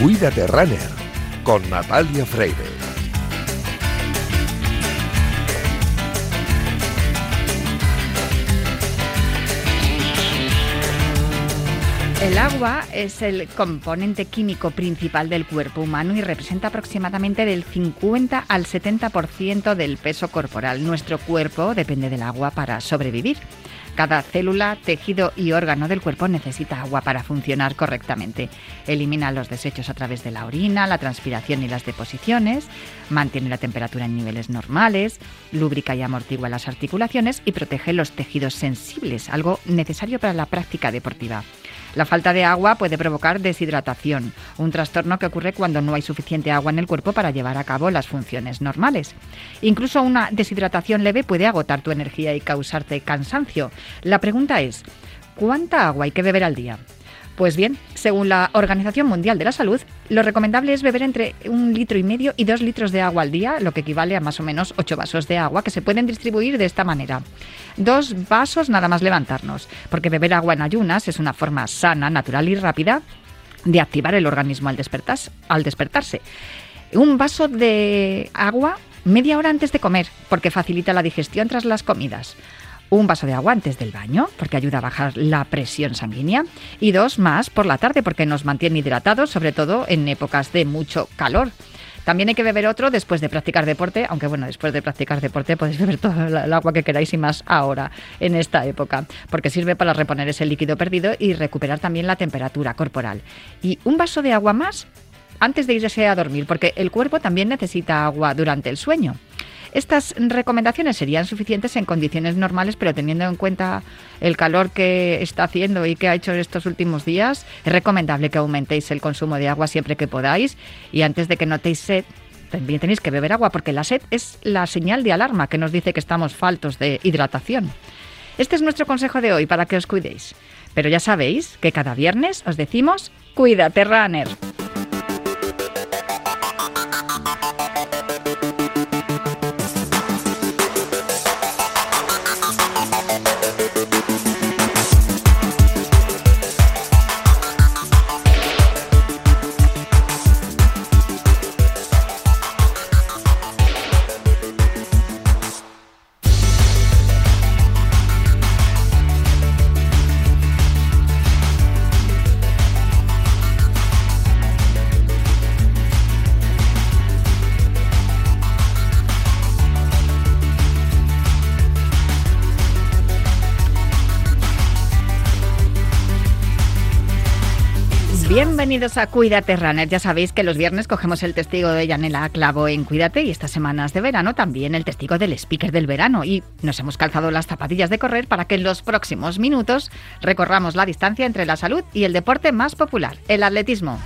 Cuídate Runner con Natalia Freire. El agua es el componente químico principal del cuerpo humano y representa aproximadamente del 50 al 70% del peso corporal. Nuestro cuerpo depende del agua para sobrevivir. Cada célula, tejido y órgano del cuerpo necesita agua para funcionar correctamente. Elimina los desechos a través de la orina, la transpiración y las deposiciones, mantiene la temperatura en niveles normales, lubrica y amortigua las articulaciones y protege los tejidos sensibles, algo necesario para la práctica deportiva. La falta de agua puede provocar deshidratación, un trastorno que ocurre cuando no hay suficiente agua en el cuerpo para llevar a cabo las funciones normales. Incluso una deshidratación leve puede agotar tu energía y causarte cansancio. La pregunta es, ¿cuánta agua hay que beber al día? Pues bien, según la Organización Mundial de la Salud, lo recomendable es beber entre un litro y medio y dos litros de agua al día, lo que equivale a más o menos ocho vasos de agua que se pueden distribuir de esta manera. Dos vasos nada más levantarnos, porque beber agua en ayunas es una forma sana, natural y rápida de activar el organismo al, al despertarse. Un vaso de agua media hora antes de comer, porque facilita la digestión tras las comidas un vaso de agua antes del baño, porque ayuda a bajar la presión sanguínea, y dos más por la tarde, porque nos mantiene hidratados, sobre todo en épocas de mucho calor. También hay que beber otro después de practicar deporte, aunque bueno, después de practicar deporte podéis beber todo el agua que queráis y más ahora, en esta época, porque sirve para reponer ese líquido perdido y recuperar también la temperatura corporal. Y un vaso de agua más antes de irse a dormir, porque el cuerpo también necesita agua durante el sueño. Estas recomendaciones serían suficientes en condiciones normales, pero teniendo en cuenta el calor que está haciendo y que ha hecho estos últimos días, es recomendable que aumentéis el consumo de agua siempre que podáis y antes de que notéis sed, también tenéis que beber agua porque la sed es la señal de alarma que nos dice que estamos faltos de hidratación. Este es nuestro consejo de hoy para que os cuidéis. Pero ya sabéis que cada viernes os decimos, cuídate, runner. Bienvenidos a Cuídate Runner. Ya sabéis que los viernes cogemos el testigo de Yanela Clavo en Cuídate y estas semanas de verano también el testigo del speaker del verano. Y nos hemos calzado las zapatillas de correr para que en los próximos minutos recorramos la distancia entre la salud y el deporte más popular, el atletismo.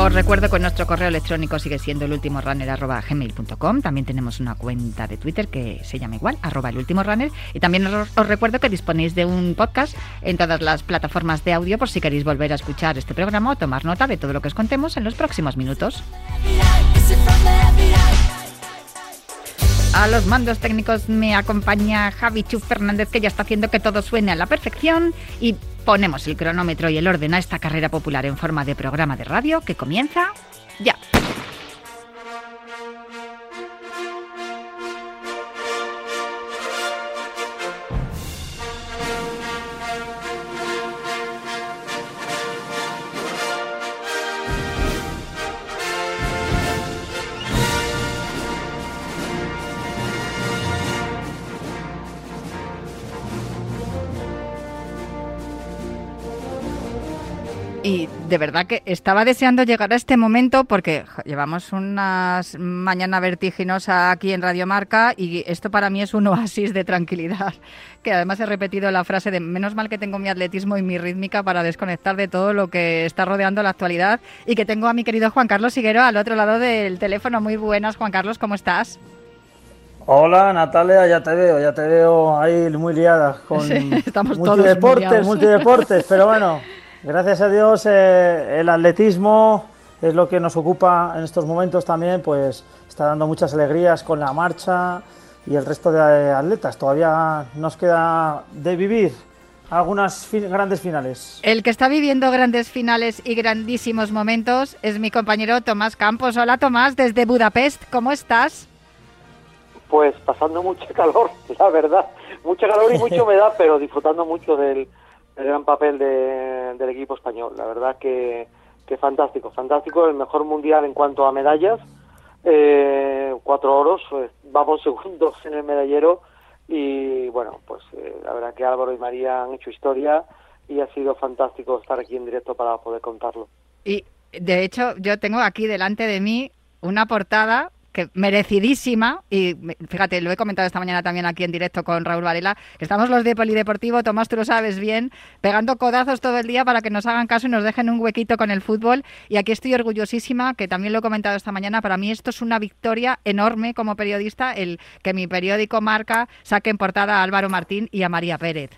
Os recuerdo que nuestro correo electrónico sigue siendo el último gmail.com. También tenemos una cuenta de Twitter que se llama igual, arroba el último runner. Y también os, recuerdo que disponéis de un podcast en todas las plataformas de audio por si queréis volver a escuchar este programa o tomar nota de todo lo que os contemos en los próximos minutos. A los mandos técnicos me acompaña Javi Chu Fernández, que ya está haciendo que todo suene a la perfección. Y ponemos el cronómetro y el orden a esta carrera popular en forma de programa de radio que comienza de verdad que estaba deseando llegar a este momento porque llevamos una mañana vertiginosa aquí en Radio Marca y esto para mí es un oasis de tranquilidad. Que además he repetido la frase de menos mal que tengo mi atletismo y mi rítmica para desconectar de todo lo que está rodeando la actualidad y que tengo a mi querido Juan Carlos Siguero al otro lado del teléfono. Muy buenas, Juan Carlos, ¿cómo estás? Hola Natalia, ya te veo, ya te veo ahí muy liada con Sí, estamos multideportes, todos multideportes, pero bueno, gracias a Dios eh, el atletismo es lo que nos ocupa en estos momentos también, pues está dando muchas alegrías con la marcha y el resto de atletas. Todavía nos queda de vivir algunas grandes finales. El que está viviendo grandes finales y grandísimos momentos es mi compañero Tomás Campos. Hola Tomás, desde Budapest, ¿cómo estás? Pues pasando mucho calor, la verdad. Mucha calor y mucha humedad, pero disfrutando mucho del, gran papel del equipo español. La verdad que, que fantástico, fantástico. El mejor mundial en cuanto a medallas. Eh, cuatro oros, pues, vamos segundos en el medallero y bueno, pues eh, la verdad que Álvaro y María han hecho historia y ha sido fantástico estar aquí en directo para poder contarlo. Y de hecho yo tengo aquí delante de mí una portada que merecidísima, y fíjate, lo he comentado esta mañana también aquí en directo con Raúl Varela, que estamos los de Polideportivo, Tomás, tú lo sabes bien, pegando codazos todo el día para que nos hagan caso y nos dejen un huequito con el fútbol. Y aquí estoy orgullosísima, que también lo he comentado esta mañana, para mí esto es una victoria enorme como periodista, el que mi periódico marca saque en portada a Álvaro Martín y a María Pérez.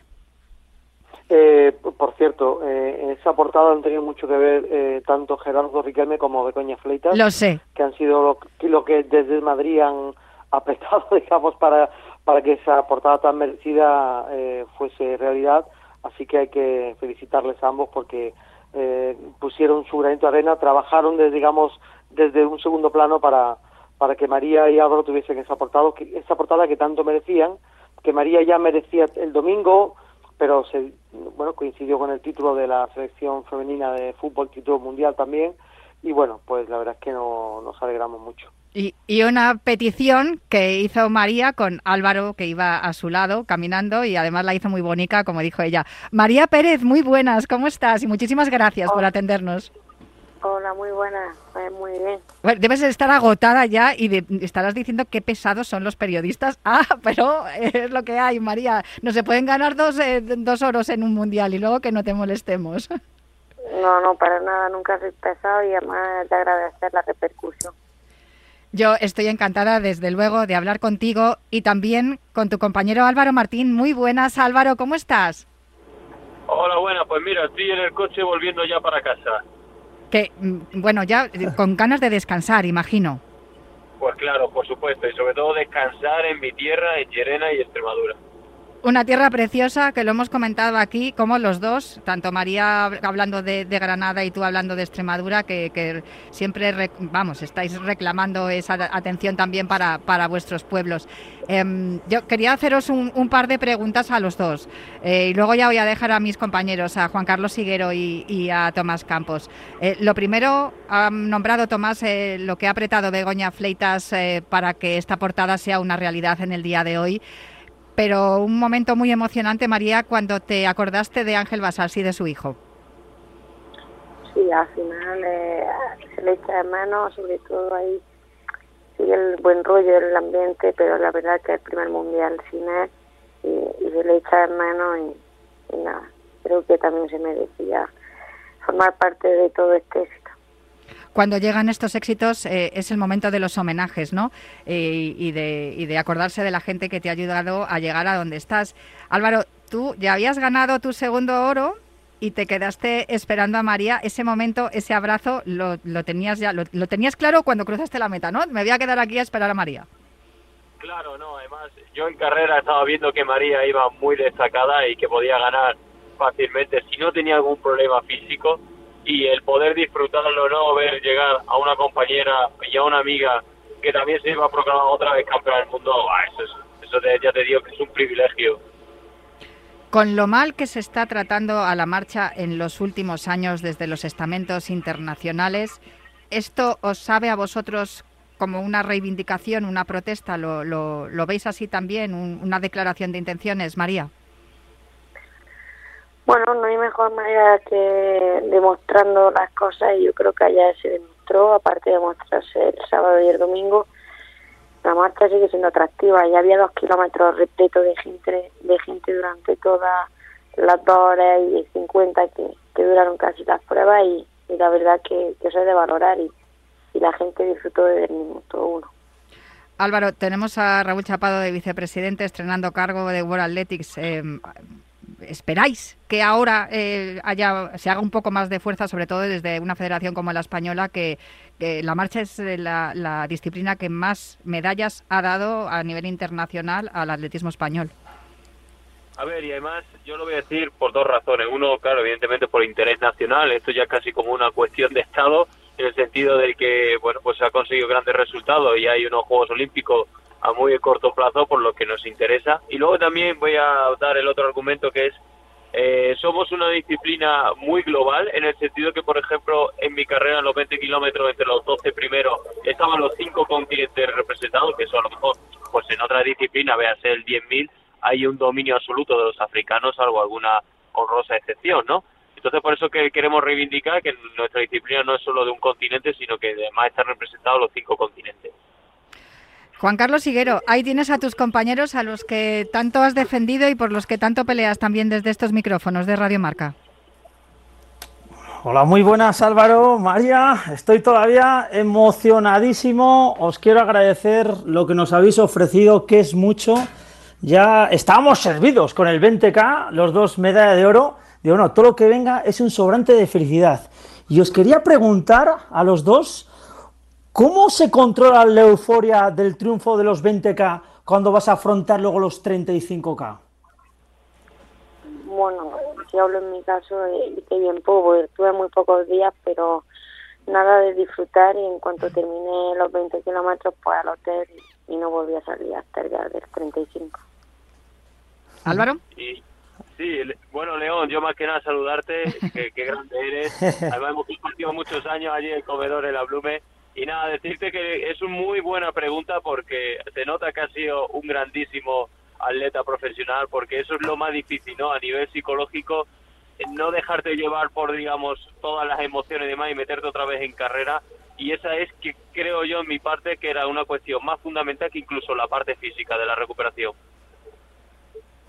Eh, por cierto, eh, en esa portada han tenido mucho que ver eh, tanto Gerardo Riquelme como Becoña Fleitas. Lo sé. Que han sido lo, que desde Madrid han apretado, digamos, para, para que esa portada tan merecida eh, fuese realidad. Así que hay que felicitarles a ambos porque pusieron su granito de arena, trabajaron, desde, digamos, desde un segundo plano para, para que María y Álvaro tuviesen esa portada, que, esa portada que tanto merecían, que María ya merecía el domingo pero se, bueno, coincidió con el título de la selección femenina de fútbol, título mundial también, y bueno, pues la verdad es que no, nos alegramos mucho. Y, y, una petición que hizo María con Álvaro, que iba a su lado caminando y además la hizo muy bonita, como dijo ella. María Pérez, muy buenas, ¿cómo estás? Y muchísimas gracias por atendernos. Hola, muy buena, pues muy bien. Bueno, debes estar agotada ya y estarás diciendo qué pesados son los periodistas. Ah, pero es lo que hay, María. No se pueden ganar dos, eh, dos oros en un mundial y luego que no te molestemos. No, no, para nada, nunca soy pesado y además de agradecer la repercusión. Yo estoy encantada, desde luego, de hablar contigo y también con tu compañero Álvaro Martín. Muy buenas, Álvaro, ¿cómo estás? Hola, buena, pues mira, estoy en el coche volviendo ya para casa que, mm, bueno, ya con ganas de descansar, imagino. Pues claro, por supuesto, y sobre todo descansar en mi tierra, en Llerena y Extremadura. Una tierra preciosa que lo hemos comentado aquí, como los dos, tanto María hablando de, Granada y tú hablando de Extremadura, que, siempre, vamos, estáis reclamando esa atención también para, para vuestros pueblos. Em, yo quería haceros un, par de preguntas a los dos eh, y luego ya voy a dejar a mis compañeros, a Juan Carlos Siguero y, a Tomás Campos. Eh, lo primero, ha nombrado Tomás eh, lo que ha apretado Begoña Fleitas para que esta portada sea una realidad en el día de hoy pero un momento muy emocionante, María, cuando te acordaste de Ángel Basals y de su hijo. Sí, al final eh, se le echa de mano, sobre todo ahí sigue el buen rollo, el ambiente, pero la verdad que el primer mundial sin y, se le echa de mano y, y nada, creo que también se merecía formar parte de todo este cuando llegan estos éxitos eh, es el momento de los homenajes, ¿no? Eh, y, de, y de acordarse de la gente que te ha ayudado a llegar a donde estás. Álvaro, tú ya habías ganado tu segundo oro y te quedaste esperando a María. Ese momento, ese abrazo, lo, lo tenías ya, lo, tenías claro cuando cruzaste la meta, ¿no? Me voy a quedar aquí a esperar a María. Claro, no, además yo en carrera estaba viendo que María iba muy destacada y que podía ganar fácilmente si no tenía algún problema físico y el poder disfrutarlo, ¿no? Ver llegar a una compañera y a una amiga que también se iba a proclamar otra vez campeona del mundo, eso, eso ya te digo que es un privilegio. Con lo mal que se está tratando a la marcha en los últimos años desde los estamentos internacionales, ¿esto os sabe a vosotros como una reivindicación, una protesta? ¿Lo, lo, lo veis así también? ¿Una declaración de intenciones, María? Bueno, no hay mejor manera que demostrando las cosas y yo creo que allá se demostró, aparte de mostrarse el sábado y el domingo, la marcha sigue siendo atractiva. Ya había dos kilómetros repletos de gente, de gente durante todas las dos horas y cincuenta que, que duraron casi las pruebas y, la verdad que, eso es de valorar y, y la gente disfrutó desde el minuto uno. Álvaro, tenemos a Raúl Chapado de vicepresidente estrenando cargo de World Athletics. Eh, ¿Esperáis que ahora eh, haya, se haga un poco más de fuerza, sobre todo desde una federación como la española, que, la marcha es la, disciplina que más medallas ha dado a nivel internacional al atletismo español? A ver, y además yo lo voy a decir por dos razones. Uno, claro, evidentemente por interés nacional, esto ya es casi como una cuestión de Estado, en el sentido de que, bueno, pues se ha conseguido grandes resultados y hay unos Juegos Olímpicos a muy corto plazo, por lo que nos interesa. Y luego también voy a dar el otro argumento que es, eh, somos una disciplina muy global, en el sentido que, por ejemplo, en mi carrera, en los 20 kilómetros, entre los 12 primeros, estaban los cinco continentes representados, que eso a lo mejor, pues en otra disciplina, véase el 10.000, hay un dominio absoluto de los africanos, salvo alguna honrosa excepción, ¿no? Entonces, por eso que queremos reivindicar que nuestra disciplina no es solo de un continente, sino que además están representados los cinco continentes. Juan Carlos Higuero, ahí tienes a tus compañeros a los que tanto has defendido y por los que tanto peleas también desde estos micrófonos de Radio Marca. Hola, muy buenas Álvaro, María, estoy todavía emocionadísimo, os quiero agradecer lo que nos habéis ofrecido, que es mucho, ya estábamos servidos con el 20K, los dos medallas de oro, digo, no, todo lo que venga es un sobrante de felicidad. Y os quería preguntar a los dos, ¿Cómo se controla la euforia del triunfo de los 20K cuando vas a afrontar luego los 35K? Bueno, si hablo en mi caso, eh, que bien puedo, tuve muy pocos días, pero nada de disfrutar y en cuanto terminé los 20 kilómetros, pues al hotel y no volví a salir hasta el día del 35. Álvaro. Sí, sí, bueno, León, yo más que nada saludarte, qué grande eres. Además, hemos compartido muchos años allí en el comedor en la Blume y nada, decirte que es una muy buena pregunta porque se nota que has sido un grandísimo atleta profesional, porque eso es lo más difícil, ¿no? A nivel psicológico, no dejarte llevar por, digamos, todas las emociones y demás y meterte otra vez en carrera. Y esa es que creo yo en mi parte que era una cuestión más fundamental que incluso la parte física de la recuperación.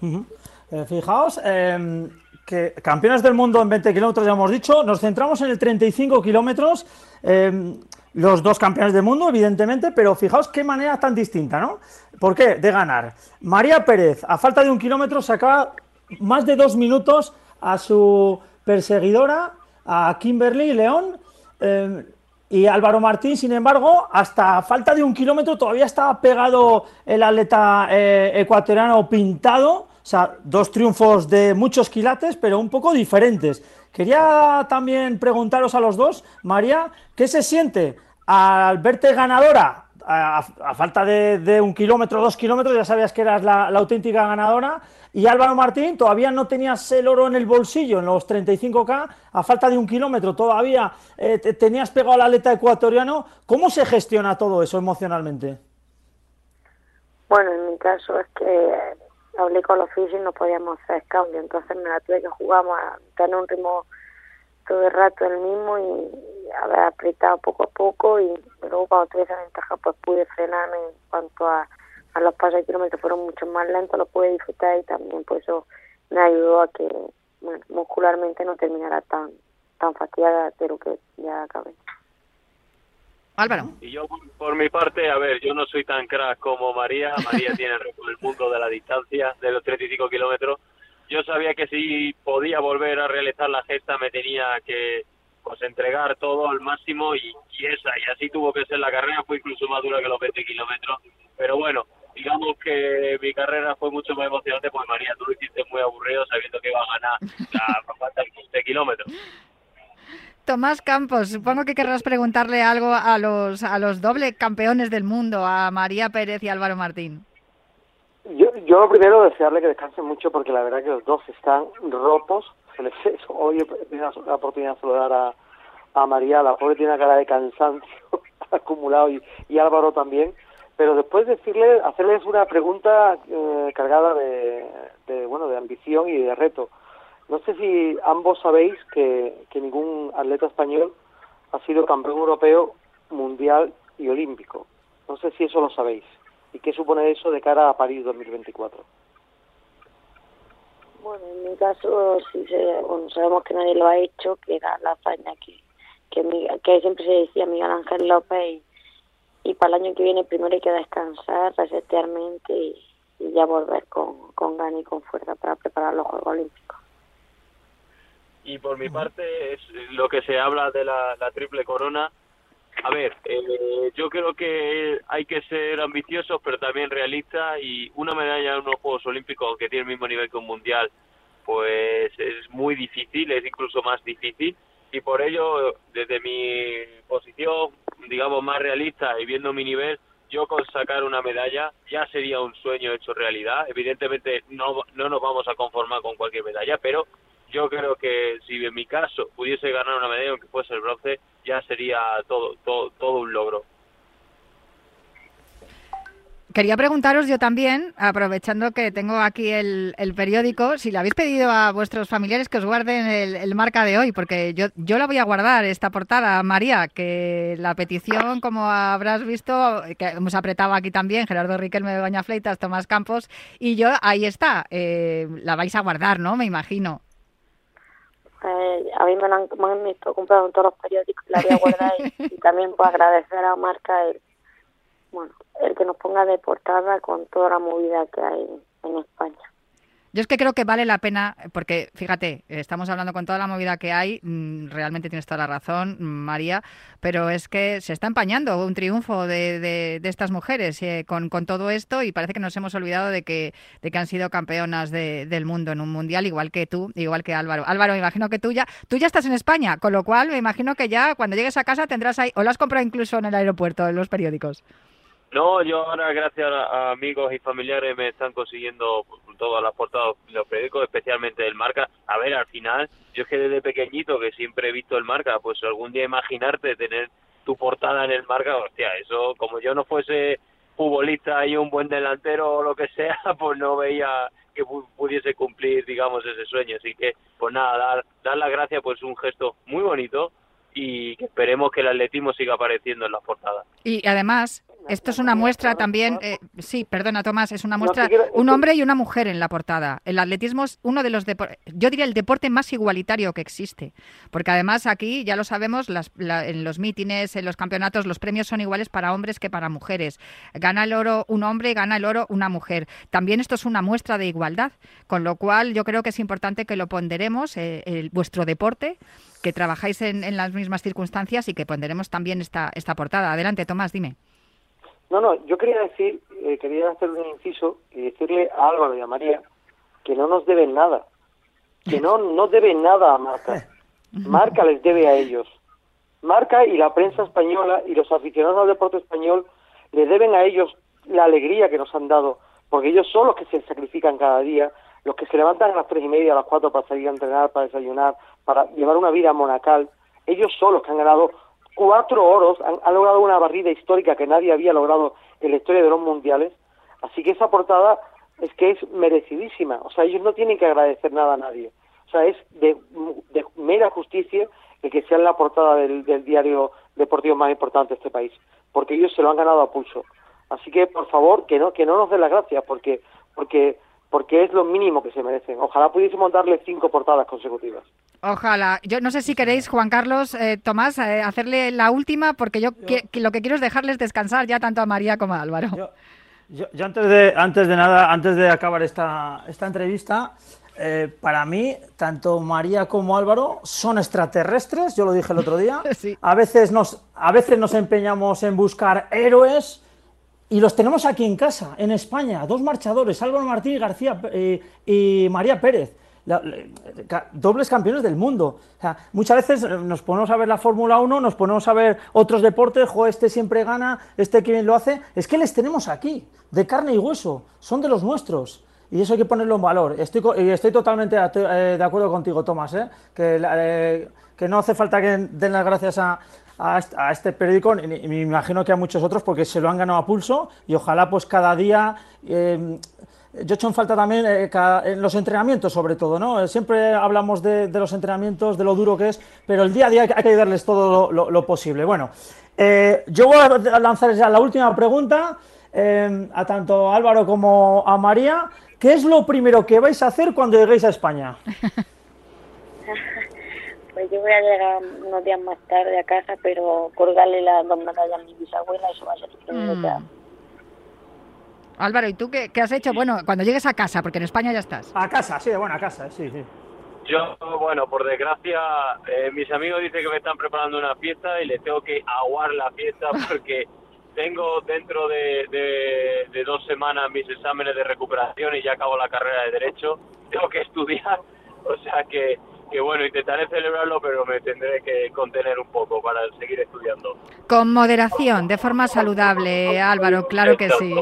Eh, fijaos, em, que campeones del mundo en 20 kilómetros ya hemos dicho, nos centramos en el 35 kilómetros. Eh, los dos campeones del mundo, evidentemente, pero fijaos qué manera tan distinta, ¿no? ¿Por qué? De ganar. María Pérez, a falta de un kilómetro, sacaba más de dos minutos a su perseguidora, a Kimberly León. Eh, y Álvaro Martín, sin embargo, hasta falta de un kilómetro todavía estaba pegado el atleta eh, ecuatoriano pintado. O sea, dos triunfos de muchos quilates, pero un poco diferentes. Quería también preguntaros a los dos, María, ¿qué se siente al verte ganadora? A, falta de, un kilómetro, dos kilómetros, ya sabías que eras la, auténtica ganadora. Y Álvaro Martín, todavía no tenías el oro en el bolsillo en los 35K, a falta de un kilómetro, todavía eh, tenías pegado al atleta ecuatoriano. ¿Cómo se gestiona todo eso emocionalmente? Bueno, en mi caso es que hablé con los físicos y no podíamos hacer cambio, entonces me la tuve que jugar a tener un ritmo todo el rato el mismo y haber apretado poco a poco y luego cuando tuve esa ventaja pues pude frenarme en cuanto a, a los pasos de kilómetros fueron mucho más lentos, lo pude disfrutar y también pues eso me ayudó a que muscularmente no terminara tan tan fatigada de lo que ya acabé. Álvaro. Y yo, por mi parte, a ver, yo no soy tan crack como María. María tiene el mundo de la distancia de los 35 kilómetros. Yo sabía que si podía volver a realizar la gesta me tenía que pues entregar todo al máximo y, esa, y así tuvo que ser la carrera, fue incluso más dura que los 20 kilómetros. Pero bueno, digamos que mi carrera fue mucho más emocionante, pues María, tú lo hiciste muy aburrido sabiendo que iba a ganar la falta de 15 kilómetros. Tomás Campos, supongo que querrás preguntarle algo a los, a los doble campeones del mundo, a María Pérez y Álvaro Martín. Yo, yo lo primero desearle que descansen mucho porque la verdad que los dos están rotos. Hoy he tenido la oportunidad de saludar a, a María, la pobre tiene una cara de cansancio acumulado y, y Álvaro también. Pero después decirle, hacerles una pregunta eh, cargada de, de, bueno, de ambición y de reto. No sé si ambos sabéis que, ningún atleta español ha sido campeón europeo, mundial y olímpico. No sé si eso lo sabéis. ¿Y qué supone eso de cara a París 2024? Bueno, en mi caso, sí sabemos que nadie lo ha hecho, que era la faena que, que, siempre se decía Miguel Ángel López y, y, para el año que viene primero hay que descansar, resetearmente y, y ya volver con, con ganas y con fuerza para preparar los Juegos Olímpicos. Y por mi parte, es lo que se habla de la, triple corona, a ver, eh, yo creo que hay que ser ambiciosos, pero también realistas. Y una medalla en unos Juegos Olímpicos, que tiene el mismo nivel que un mundial, pues es muy difícil, es incluso más difícil. Y por ello, desde mi posición, digamos, más realista y viendo mi nivel, yo con sacar una medalla ya sería un sueño hecho realidad. Evidentemente no, no nos vamos a conformar con cualquier medalla, pero yo creo que si en mi caso pudiese ganar una medalla, aunque fuese el bronce, ya sería todo, todo, todo un logro. Quería preguntaros yo también, aprovechando que tengo aquí el, periódico, si le habéis pedido a vuestros familiares que os guarden el, marca de hoy, porque yo, yo la voy a guardar, esta portada, María, que la petición, como habrás visto, que hemos apretado aquí también, Gerardo Riquelme de Baña Fleitas, Tomás Campos, y yo, ahí está, eh, la vais a guardar, ¿no? Me imagino. Eh, a mí me, han, me comprado en todos los periódicos, la voy a guardar y, también puedo agradecer a Marca el, bueno, el que nos ponga de portada con toda la movida que hay en España. Yo es que creo que vale la pena, porque fíjate, estamos hablando con toda la movida que hay, mm, realmente tienes toda la razón, María, pero es que se está empañando un triunfo de, de, estas mujeres eh, con, con, todo esto y parece que nos hemos olvidado de que, de que han sido campeonas del mundo en un mundial, igual que tú, igual que Álvaro. Álvaro, me imagino que tú ya, tú ya estás en España, con lo cual me imagino que ya cuando llegues a casa tendrás ahí, o lo has comprado incluso en el aeropuerto, en los periódicos. No, yo ahora gracias a, amigos y familiares me están consiguiendo todas las portadas de los periódicos, especialmente el Marca. A ver, al final, yo es que desde pequeñito que siempre he visto el Marca, pues algún día imaginarte tener tu portada en el Marca, hostia, eso como yo no fuese futbolista y un buen delantero o lo que sea, pues no veía que pudiese cumplir, digamos, ese sueño. Así que, pues nada, dar, dar las gracias, pues un gesto muy bonito y que esperemos que el atletismo siga apareciendo en las portadas. Y además, esto es una muestra también, eh, sí, perdona Tomás, es una muestra, un hombre y una mujer en la portada. El atletismo es uno de los, yo diría el deporte más igualitario que existe, porque además aquí, ya lo sabemos, en los mítines, en los campeonatos, los premios son iguales para hombres que para mujeres. Gana el oro un hombre, gana el oro una mujer. También esto es una muestra de igualdad, con lo cual yo creo que es importante que lo ponderemos, eh, vuestro deporte, que trabajáis en, en, las mismas circunstancias y que ponderemos también esta, esta portada. Adelante, Tomás, dime. No, no, yo quería decir, eh, quería hacer un inciso y decirle a Álvaro y a María que no nos deben nada, que no, no deben nada a Marca. Marca les debe a ellos. Marca y la prensa española y los aficionados al deporte español le deben a ellos la alegría que nos han dado, porque ellos son los que se sacrifican cada día, los que se levantan a las tres y media, a las cuatro para salir a entrenar, para desayunar, para llevar una vida monacal. Ellos son los que han ganado cuatro oros, han, logrado una barrida histórica que nadie había logrado en la historia de los mundiales. Así que esa portada es que es merecidísima. O sea, ellos no tienen que agradecer nada a nadie. O sea, es de, mera justicia el que sea la portada del, diario deportivo más importante de este país, porque ellos se lo han ganado a pulso. Así que, por favor, que no que no nos den las gracias, porque porque porque es lo mínimo que se merecen. Ojalá pudiésemos darle cinco portadas consecutivas. Ojalá. Yo no sé si queréis, Juan Carlos, eh, Tomás, eh, hacerle la última, porque yo, lo que quiero es dejarles descansar ya tanto a María como a Álvaro. Yo, antes, de, antes de nada, antes de acabar esta, esta entrevista, eh, para mí, tanto María como Álvaro son extraterrestres, yo lo dije el otro día. A, veces nos, a veces nos empeñamos en buscar héroes y los tenemos aquí en casa, en España, dos marchadores, Álvaro Martín García y María Pérez dobles campeones del mundo. muchas veces eh, nos ponemos a ver la Fórmula 1, nos ponemos a ver otros deportes, jo, este siempre gana, este quien lo hace. Es que les tenemos aquí, de carne y hueso, son de los nuestros. Y eso hay que ponerlo en valor. Estoy, y estoy totalmente eh, de acuerdo contigo, Tomás, ¿eh? que, que no hace falta que den las gracias a, a, este periódico, y me imagino que a muchos otros, porque se lo han ganado a pulso y ojalá pues cada día yo he hecho en falta también eh, en los entrenamientos, sobre todo, ¿no? Siempre hablamos de, los entrenamientos, de lo duro que es, pero el día a día hay que ayudarles todo lo, posible. Bueno, eh, yo voy a lanzar ya la última pregunta eh, a tanto Álvaro como a María. ¿Qué es lo primero que vais a hacer cuando lleguéis a España? Yo voy a llegar unos días más tarde a casa, pero colgarle las dos medallas a mi bisabuela, eso va a ser mm. Álvaro, ¿y tú qué, has hecho? Bueno, cuando llegues a casa, porque en España ya estás. A casa, sí, bueno, a casa, sí, sí. Yo, bueno, por desgracia, eh, mis amigos dicen que me están preparando una fiesta y les tengo que aguar la fiesta porque tengo dentro de, de, dos semanas mis exámenes de recuperación y ya acabo la carrera de Derecho. Tengo que estudiar, o sea que que bueno, intentaré celebrarlo, pero me tendré que contener un poco para seguir estudiando. Con moderación, de forma saludable, Álvaro, claro que sí.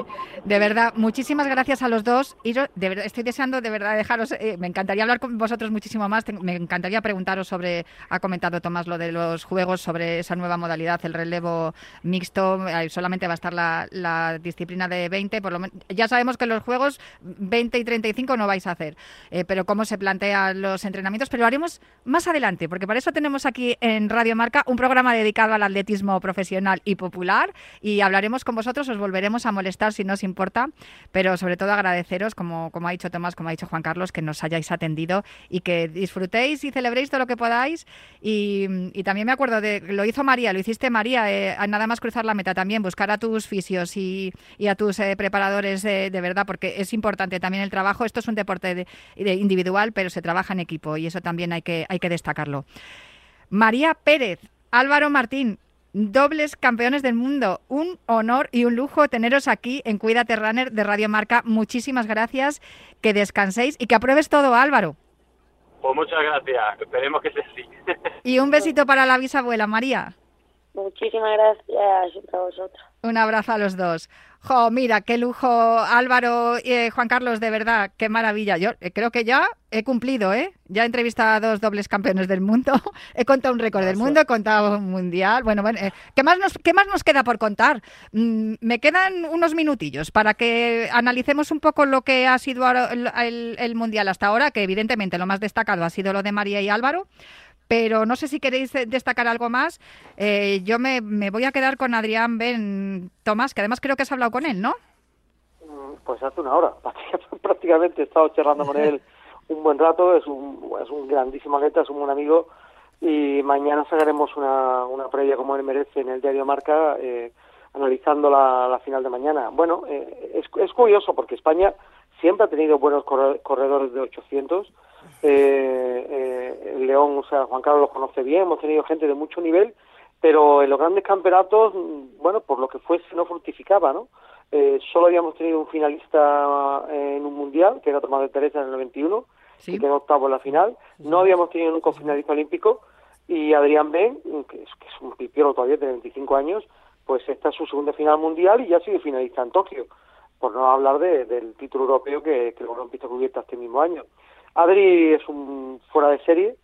De verdad, muchísimas gracias a los dos. Y de verdad, estoy deseando de verdad dejaros, eh, me encantaría hablar con vosotros muchísimo más, me encantaría preguntaros sobre, ha comentado Tomás lo de los juegos, sobre esa nueva modalidad, el relevo mixto, solamente va a estar la, disciplina de 20, por lo ya sabemos que los juegos 20 y 35 no vais a hacer, eh, pero cómo se plantean los entrenamientos, pero haremos más adelante, porque para eso tenemos aquí en Radio Marca un programa dedicado al atletismo profesional y popular y hablaremos con vosotros, os volveremos a molestar si no os importa, pero sobre todo agradeceros, como, como ha dicho Tomás, como ha dicho Juan Carlos, que nos hayáis atendido y que disfrutéis y celebréis todo lo que podáis. Y, también me acuerdo de, lo hizo María, lo hiciste María, eh, nada más cruzar la meta también, buscar a tus fisios y, a tus eh, preparadores de, verdad, porque es importante también el trabajo. Esto es un deporte de, individual, pero se trabaja en equipo y eso también hay que, hay que destacarlo. María Pérez, Álvaro Martín, dobles campeones del mundo. Un honor y un lujo teneros aquí en Cuídate Runner de Radio Marca. Muchísimas gracias, que descanséis y que apruebes todo, Álvaro. Pues muchas gracias, esperemos que sea así. y un besito para la bisabuela, María. Muchísimas gracias a vosotros. Un abrazo a los dos. Jo, mira, qué lujo, Álvaro y eh, Juan Carlos, de verdad, qué maravilla. Yo eh, creo que ya he cumplido, ¿eh? Ya he entrevistado a dos dobles campeones del mundo, he contado un récord del mundo, he contado un mundial. Bueno, bueno, eh, ¿qué, más nos, ¿qué más nos queda por contar? Mm, me quedan unos minutillos para que analicemos un poco lo que ha sido el, el mundial hasta ahora, que evidentemente lo más destacado ha sido lo de María y Álvaro pero no sé si queréis destacar algo más. Eh, yo me, voy a quedar con Adrián Ben Tomás, que además creo que has hablado con él, ¿no? Mm, pues hace una hora, prácticamente he estado charlando con él un buen rato, es un, es un grandísimo atleta, es un buen amigo y mañana sacaremos una, una previa como él merece en el diario Marca eh, analizando la, final de mañana. Bueno, eh, es, es curioso porque España siempre ha tenido buenos corredores de 800 eh, eh, León, o sea, Juan Carlos lo conoce bien, hemos tenido gente de mucho nivel, pero en los grandes campeonatos, bueno, por lo que fuese, no fructificaba, ¿no? Eh, solo habíamos tenido un finalista en un mundial, que era Tomás de Teresa en el 91, que quedó octavo en la final. No habíamos tenido nunca un finalista olímpico. Y Adrián Ben, que es, que es un pipiolo todavía de 25 años, pues esta es su segunda final mundial y ya ha sido finalista en Tokio. Por no hablar del título europeo que, que lo han visto cubierta este mismo año. Adri es un fuera de serie,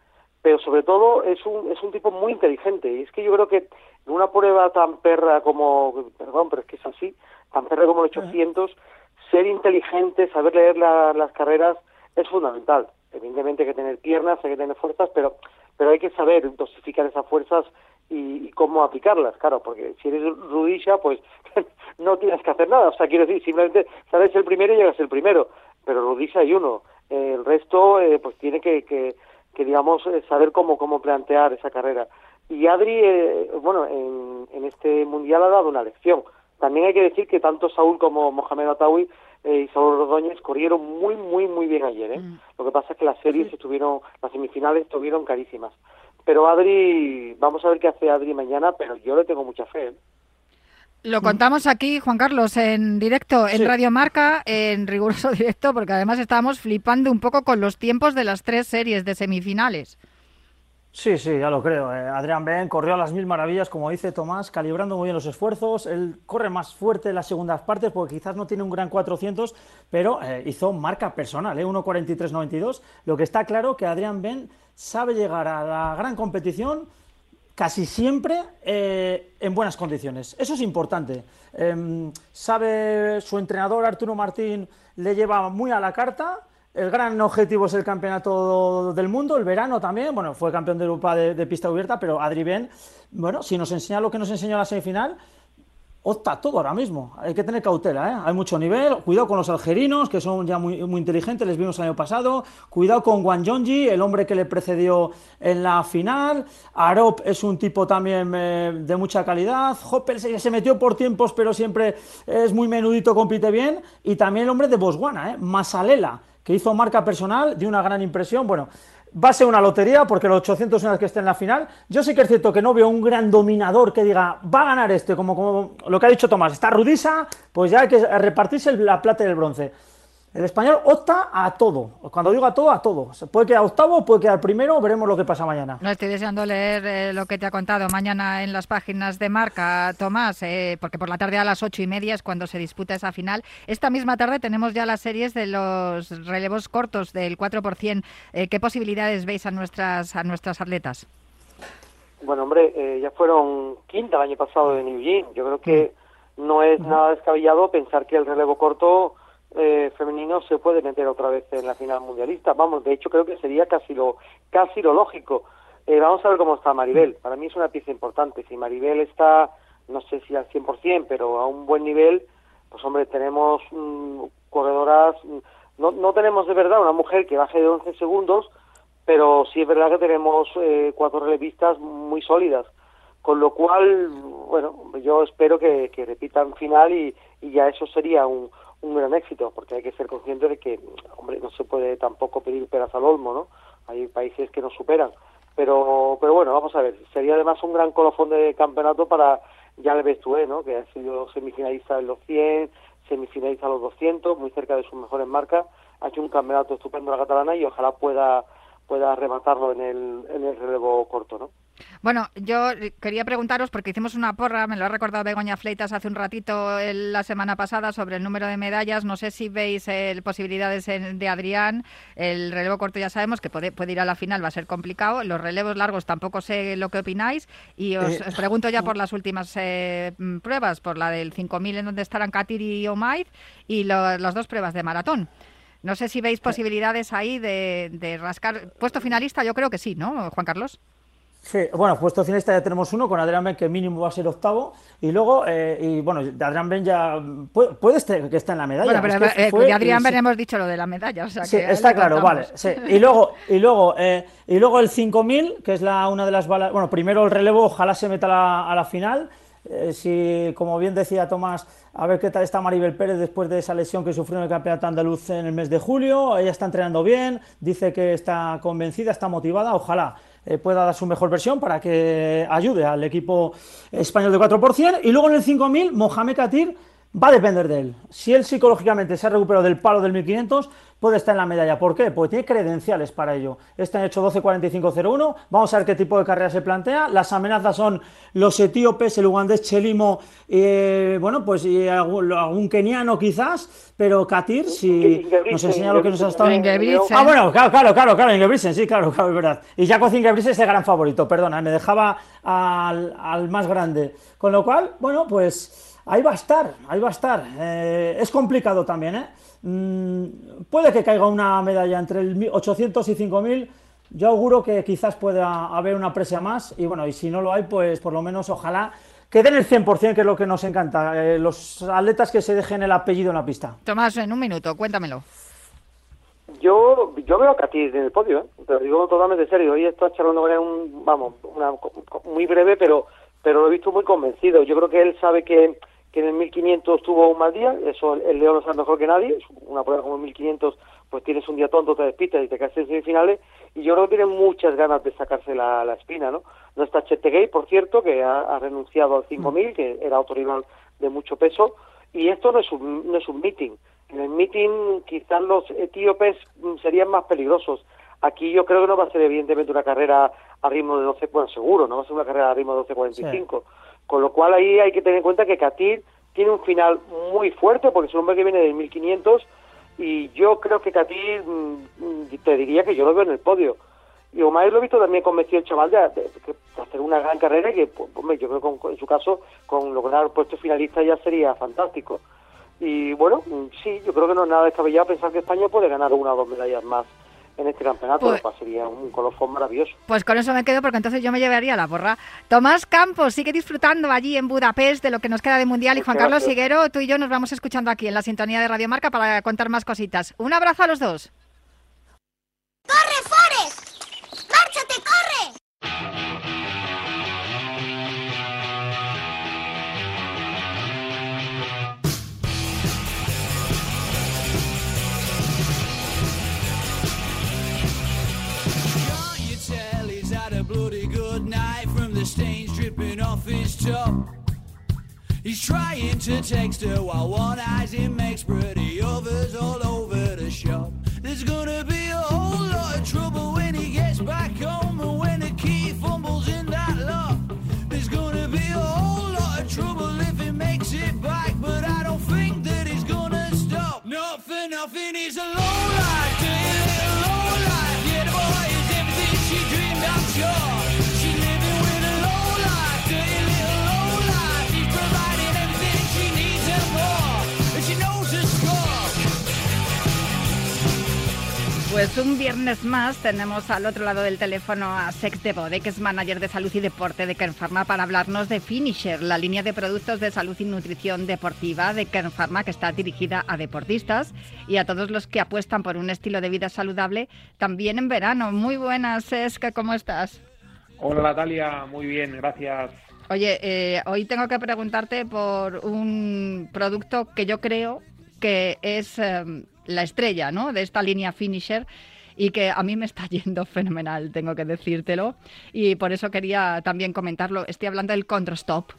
pero sobre todo es un, es un tipo muy inteligente. Y es que yo creo que en una prueba tan perra como, perdón, pero es que es así, tan perra como el 800, ser inteligente, saber leer las carreras es fundamental. Evidentemente hay que tener piernas, hay que tener fuerzas, pero, pero hay que saber dosificar esas fuerzas y, cómo aplicarlas, claro, porque si eres rudilla, pues no tienes que hacer nada. O sea, quiero decir, simplemente sales el primero y llegas el primero, pero rudilla hay uno el resto eh, pues tiene que, que, digamos eh, saber cómo cómo plantear esa carrera. Y Adri eh, bueno en, en, este mundial ha dado una lección. También hay que decir que tanto Saúl como Mohamed Atawi y Saúl Rodóñez corrieron muy muy muy bien ayer mm. lo que pasa es que las series estuvieron las semifinales estuvieron carísimas. Pero Adri vamos a ver qué hace Adri mañana pero yo le tengo mucha fe lo contamos aquí, Juan Carlos, en directo, en Radio Marca, en riguroso directo, porque además estábamos flipando un poco con los tiempos de las tres series de semifinales. Sí, sí, ya lo creo. Eh, Adrián Ben corrió a las mil maravillas, como dice Tomás, calibrando muy bien los esfuerzos. Él corre más fuerte en las segundas partes porque quizás no tiene un gran 400, pero eh, hizo marca personal, ¿eh? 1.43.92. Lo que está claro que Adrián Ben sabe llegar a la gran competición casi siempre eh, en buenas condiciones. Eso es importante. Em, sabe su entrenador Arturo Martín, le lleva muy a la carta. El gran objetivo es el campeonato del mundo, el verano también. Bueno, fue campeón de Europa de, pista abierta, pero Adri Ben, bueno, si nos enseña lo que nos enseñó en la semifinal, opta todo ahora mismo. Hay que tener cautela, ¿eh? Hay mucho nivel. Cuidado con los algerinos, que son ya muy, muy inteligentes, les vimos el año pasado. Cuidado con Wang Yongji, el hombre que le precedió en la final. Arop es un tipo también eh, de mucha calidad. Hopper se, se, metió por tiempos, pero siempre es muy menudito, compite bien. Y también el hombre de Botswana, ¿eh? Masalela, que hizo marca personal de una gran impresión. Bueno, Va a ser una lotería porque los 800 una vez que esté en la final. Yo sí que es cierto que no veo un gran dominador que diga, va a ganar este, como, como lo que ha dicho Tomás, está rudisa, pues ya hay que repartirse la plata y el bronce. El español opta a todo. Cuando digo a todo, a todo. Se puede quedar octavo, puede quedar primero, veremos lo que pasa mañana. No estoy deseando leer eh, lo que te ha contado mañana en las páginas de marca, Tomás, eh, porque por la tarde a las ocho y media es cuando se disputa esa final. Esta misma tarde tenemos ya las series de los relevos cortos del 4%. Eh, ¿Qué posibilidades veis a nuestras, a nuestras atletas? Bueno, hombre, ya fueron quinta el año pasado en Eugene. Yo creo que mm. no es nada descabellado pensar que el relevo corto eh, femenino se puede meter otra vez en la final mundialista. Vamos, de hecho creo que sería casi lo, casi lo lógico. Eh, vamos a ver cómo está Maribel. Para mí es una pieza importante. Si Maribel está, no sé si al 100%, pero a un buen nivel, pues hombre, tenemos mm, corredoras, mm, no, no tenemos de verdad una mujer que baje de 11 segundos, pero sí es verdad que tenemos eh, cuatro relevistas muy sólidas. Con lo cual, bueno, yo espero que, que repitan final y, y ya eso sería un, un gran éxito, porque hay que ser consciente de que, hombre, no se puede tampoco pedir peras al olmo, ¿no? Hay países que nos superan. Pero, pero bueno, vamos a ver, sería además un gran colofón de campeonato para el Bestué, ¿no? Que ha sido semifinalista en los 100, semifinalista en los 200, muy cerca de sus mejores marcas. Ha hecho un campeonato estupendo la catalana y ojalá pueda pueda rematarlo en el, en el relevo corto, ¿no? Bueno, yo quería preguntaros, porque hicimos una porra, me lo ha recordado Begoña Fleitas hace un ratito la semana pasada sobre el número de medallas. No sé si veis eh, posibilidades de Adrián. El relevo corto ya sabemos que puede, ir a la final, va a ser complicado. Los relevos largos tampoco sé lo que opináis. Y os, eh, pregunto ya por las últimas eh, pruebas, por la del 5.000 en donde estarán Katir y Omaid y las dos pruebas de maratón. No sé si veis posibilidades ahí de, de rascar. Puesto finalista, yo creo que sí, ¿no, Juan Carlos? Sí, bueno, puesto finalista ya tenemos uno con Adrián Ben, que mínimo va a ser octavo. Y luego, eh, y bueno, Adrián Ben ya puede, puede que esté en la medalla. Bueno, pero eh, de Adrián Ben hemos dicho lo de la medalla. O sea sí, está claro, vale. Sí. Y luego, y luego, eh, y luego el 5000, que es la, una de las balas. Bueno, primero el relevo, ojalá se meta a la, final. si, como bien decía Tomás, a ver qué tal está Maribel Pérez después de esa lesión que sufrió en el campeonato andaluz en el mes de julio. Ella está entrenando bien, dice que está convencida, está motivada. Ojalá eh, pueda dar su mejor versión para que ayude al equipo español de 4%. Y luego en el 5000, Mohamed Katir va a depender de él. Si él psicológicamente se ha recuperado del palo del 1500, puede estar en la medalla. ¿Por qué? Porque tiene credenciales para ello. Este han hecho 12.45.01. Vamos a ver qué tipo de carrera se plantea. Las amenazas son los etíopes, el ugandés Chelimo, eh, bueno, pues y algún, keniano quizás, pero Katir, si nos enseña lo que nos ha estado... Ah, bueno, claro, claro, claro, claro, Ingebrigtsen, sí, claro, claro, es verdad. Y Jaco Ingebrigtsen es el gran favorito, perdona, me dejaba al, al más grande. Con lo cual, bueno, pues ahí va a estar, ahí va a estar. Eh, es complicado también, ¿eh? Mm, puede que caiga una medalla entre el 800 y 5000. Yo auguro que quizás pueda haber una presa más y bueno, y si no lo hay, pues por lo menos ojalá que den el 100%, que es lo que nos encanta. Eh, los atletas que se dejen el apellido en la pista. Tomás, en un minuto, cuéntamelo. Yo, yo veo a Katy en el podio, ¿eh? te lo digo totalmente serio. Hoy está charlando él, un, vamos, una, muy breve, pero, pero lo he visto muy convencido. Yo creo que él sabe que que en el 1500 tuvo un mal día, eso el León lo sabe mejor que nadie, una prueba como el 1500 pues tienes un día tonto, te despistas y te caes en semifinales, y yo creo que tiene muchas ganas de sacarse la, la espina, ¿no? No está Chetegay, por cierto, que ha, renunciado al 5000, que era autorival de mucho peso, y esto no es un, no es un meeting. En el meeting quizás los etíopes serían más peligrosos. Aquí yo creo que no va a ser evidentemente una carrera a ritmo de 12, bueno, seguro, no va a ser una carrera a ritmo de 12.45. Con lo cual ahí hay que tener en cuenta que Katir tiene un final muy fuerte porque es un hombre que viene de 1500 y yo creo que Katir, mm, te diría que yo lo veo en el podio. Y Omar lo he visto también convencido el chaval de, hacer una gran carrera y que, pues, yo creo que en su caso con lograr el puesto finalista ya sería fantástico. Y bueno, mm, sí, yo creo que no es nada descabellado pensar que España puede ganar una o dos medallas más en este campeonato, pues, sería un colofón maravilloso. Pues con eso me quedo porque entonces yo me llevaría la porra. Tomás Campos sigue disfrutando allí en Budapest de lo que nos queda de Mundial y Juan Carlos Siguero, tú y yo nos vamos escuchando aquí en la sintonía de Radio Marca para contar más cositas. Un abrazo a los dos. Off his top. He's trying to text her while one eye's in makes pretty others all over the shop. There's gonna be a whole lot of trouble when he gets back home and when the key fumbles in that lock. There's gonna be a whole lot of trouble if he makes it back, but I don't think that he's gonna stop. Not for nothing, he's a low Pues un viernes más tenemos al otro lado del teléfono a Sex de Bode, que es manager de salud y deporte de Kernpharma, para hablarnos de Finisher, la línea de productos de salud y nutrición deportiva de Kernpharma, que está dirigida a deportistas y a todos los que apuestan por un estilo de vida saludable, también en verano. Muy buenas, Sesk, ¿cómo estás? Hola Natalia, muy bien, gracias. Oye, eh, hoy tengo que preguntarte por un producto que yo creo que es eh, la estrella ¿no? de esta línea Finisher y que a mí me está yendo fenomenal, tengo que decírtelo. Y por eso quería también comentarlo. Estoy hablando del Controstop.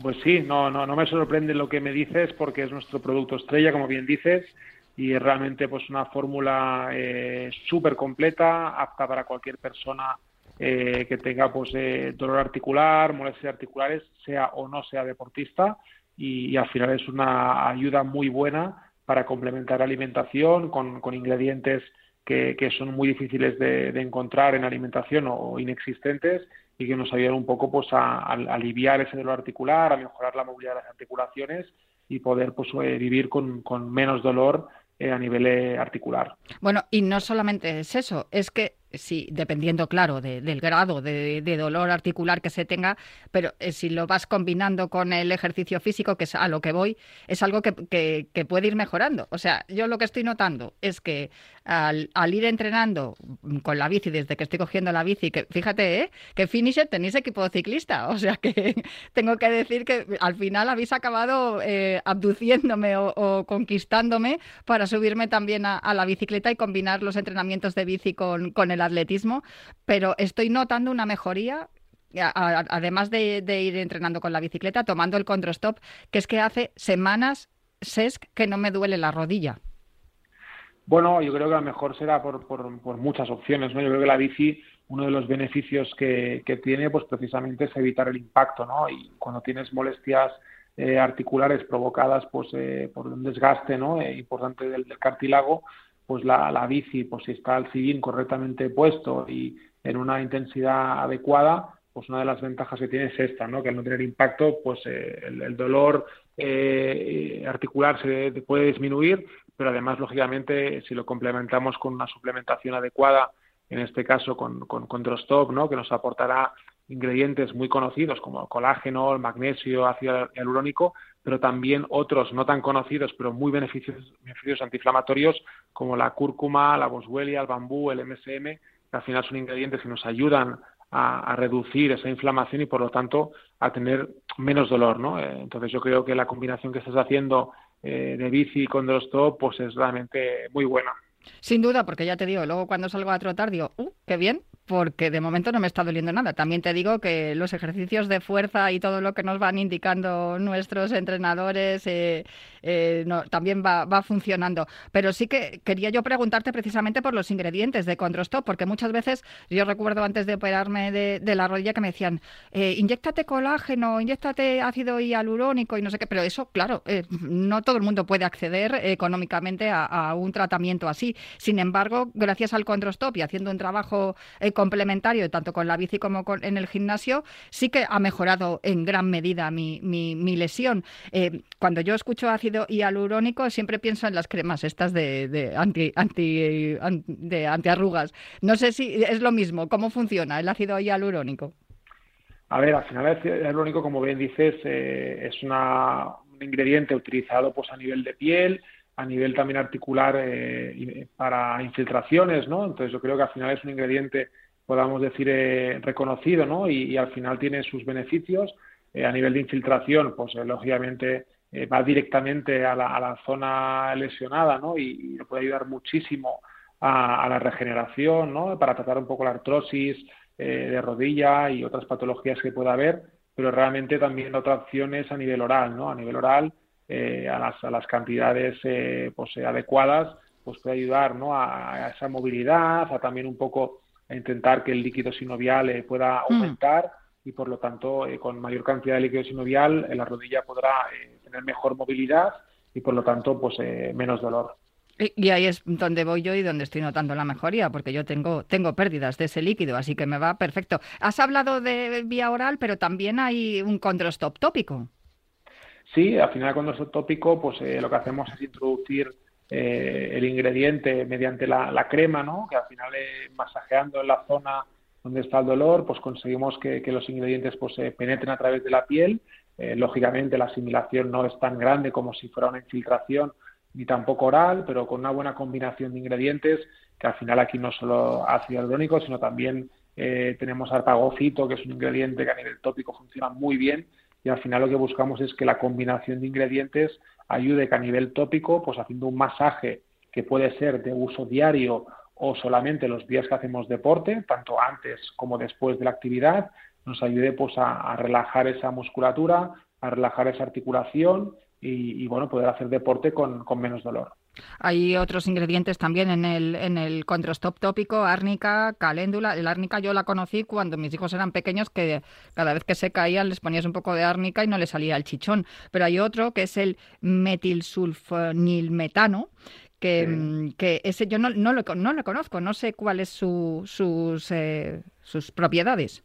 Pues sí, no, no, no me sorprende lo que me dices porque es nuestro producto estrella, como bien dices, y realmente pues una fórmula eh, súper completa, apta para cualquier persona eh, que tenga pues eh, dolor articular, molestias articulares, sea o no sea deportista, y al final es una ayuda muy buena para complementar la alimentación con, con ingredientes que, que, son muy difíciles de, encontrar en alimentación o inexistentes y que nos ayudan un poco pues a, a, aliviar ese dolor articular, a mejorar la movilidad de las articulaciones y poder pues eh, vivir con, con, menos dolor eh, a nivel eh, articular. Bueno, y no solamente es eso, es que sí, dependiendo, claro, de, del grado de, dolor articular que se tenga, pero eh, si lo vas combinando con el ejercicio físico, que es a lo que voy, es algo que puede ir mejorando. O sea, yo lo que estoy notando es que al, ir entrenando con la bici, desde que estoy cogiendo la bici, que fíjate, ¿eh? que Finisher tenéis equipo ciclista, o sea que tengo que decir que al final habéis acabado eh, abduciéndome o, o, conquistándome para subirme también a, la bicicleta y combinar los entrenamientos de bici con, el atletismo, pero estoy notando una mejoría además de, ir entrenando con la bicicleta, tomando el Controstop, que es que hace semanas, SESC, que no me duele la rodilla. Bueno, yo creo que a lo mejor será por, por, muchas opciones, ¿no? Yo creo que la bici, uno de los beneficios que, que tiene, pues precisamente es evitar el impacto, ¿no? Y cuando tienes molestias eh, articulares provocadas, pues, eh, por un desgaste, ¿no? Eh, importante del, cartílago, pues la, la, bici, pues si está el sillín correctamente puesto y en una intensidad adecuada, pues una de las ventajas que tiene es esta, ¿no? Que al no tener impacto, pues eh, el, el, dolor eh, articular se puede disminuir, pero además, lógicamente, si lo complementamos con una suplementación adecuada, en este caso con, con, con Drostop, ¿no? que nos aportará ingredientes muy conocidos como el colágeno, el magnesio, ácido hialurónico, pero también otros no tan conocidos, pero muy beneficiosos, beneficios antiinflamatorios como la cúrcuma, la boswellia, el bambú, el MSM, que al final son ingredientes que nos ayudan a, reducir esa inflamación y por lo tanto a tener menos dolor, ¿no? Eh, entonces yo creo que la combinación que estás haciendo eh, de bici con Drostop pues es realmente muy buena. Sin duda, porque ya te digo, luego cuando salgo a trotar digo, ¡uh, qué bien! Porque de momento no me está doliendo nada. También te digo que los ejercicios de fuerza y todo lo que nos van indicando nuestros entrenadores eh, eh, también va, funcionando. Pero sí que quería yo preguntarte precisamente por los ingredientes de Condrostop, porque muchas veces yo recuerdo antes de operarme de, la rodilla que me decían, eh, inyectate colágeno, inyectate ácido hialurónico y no sé qué, pero eso, claro, eh, no todo el mundo puede acceder económicamente a, a, un tratamiento así. Sin embargo, gracias al Condrostop y haciendo un trabajo complementario tanto con la bici como con, en el gimnasio, sí que ha mejorado en gran medida mi, mi, mi lesión. Eh, cuando yo escucho ácido hialurónico siempre pienso en las cremas estas de, de, anti, anti, de antiarrugas. No sé si es lo mismo. ¿Cómo funciona el ácido hialurónico? A ver, al final el hialurónico, como bien dices, eh, es un ingrediente utilizado pues a nivel de piel, a nivel también articular eh, para infiltraciones, ¿no? Entonces yo creo que al final es un ingrediente, podamos decir, eh, reconocido, ¿no? Y, al final tiene sus beneficios. Eh, a nivel de infiltración, pues eh, lógicamente va directamente a la, a la, zona lesionada, ¿no? Y, y puede ayudar muchísimo a, la regeneración, ¿no? Para tratar un poco la artrosis, de rodilla y otras patologías que pueda haber, pero realmente también otra opción es a nivel oral, ¿no? A nivel oral, a, las, a las cantidades pues, adecuadas, pues puede ayudar ¿no? a esa movilidad, a también un poco a intentar que el líquido sinovial eh, pueda aumentar y por lo tanto eh, con mayor cantidad de líquido sinovial eh, la rodilla podrá tener mejor movilidad y por lo tanto pues menos dolor. Y, y ahí es donde voy yo y donde estoy notando la mejoría, porque yo tengo, tengo pérdidas de ese líquido, así que me va perfecto. Has hablado de vía oral, pero también hay un controstop tópico. Sí, al final cuando es tópico, pues eh, lo que hacemos es introducir eh, el ingrediente mediante la, crema, ¿no? Que al final eh, masajeando en la zona donde está el dolor, pues conseguimos que, los ingredientes pues se penetren a través de la piel. Eh, lógicamente la asimilación no es tan grande como si fuera una infiltración ni tampoco oral, pero con una buena combinación de ingredientes, que al final aquí no solo ácido hialurónico, sino también eh, tenemos arpagocito, que es un ingrediente que a nivel tópico funciona muy bien, y al final lo que buscamos es que la combinación de ingredientes ayude que a nivel tópico, pues haciendo un masaje que puede ser de uso diario o solamente los días que hacemos deporte, tanto antes como después de la actividad, nos ayude pues a, relajar esa musculatura, a relajar esa articulación y, y bueno, poder hacer deporte con, con menos dolor. Hay otros ingredientes también en el, en el controstop tópico, árnica, caléndula. El árnica yo la conocí cuando mis hijos eran pequeños, que cada vez que se caían les ponías un poco de árnica y no les salía el chichón. Pero hay otro que es el metilsulfonilmetano, que, mm, que ese yo no, no, lo, no lo conozco, no sé cuáles su, sus, eh, sus propiedades.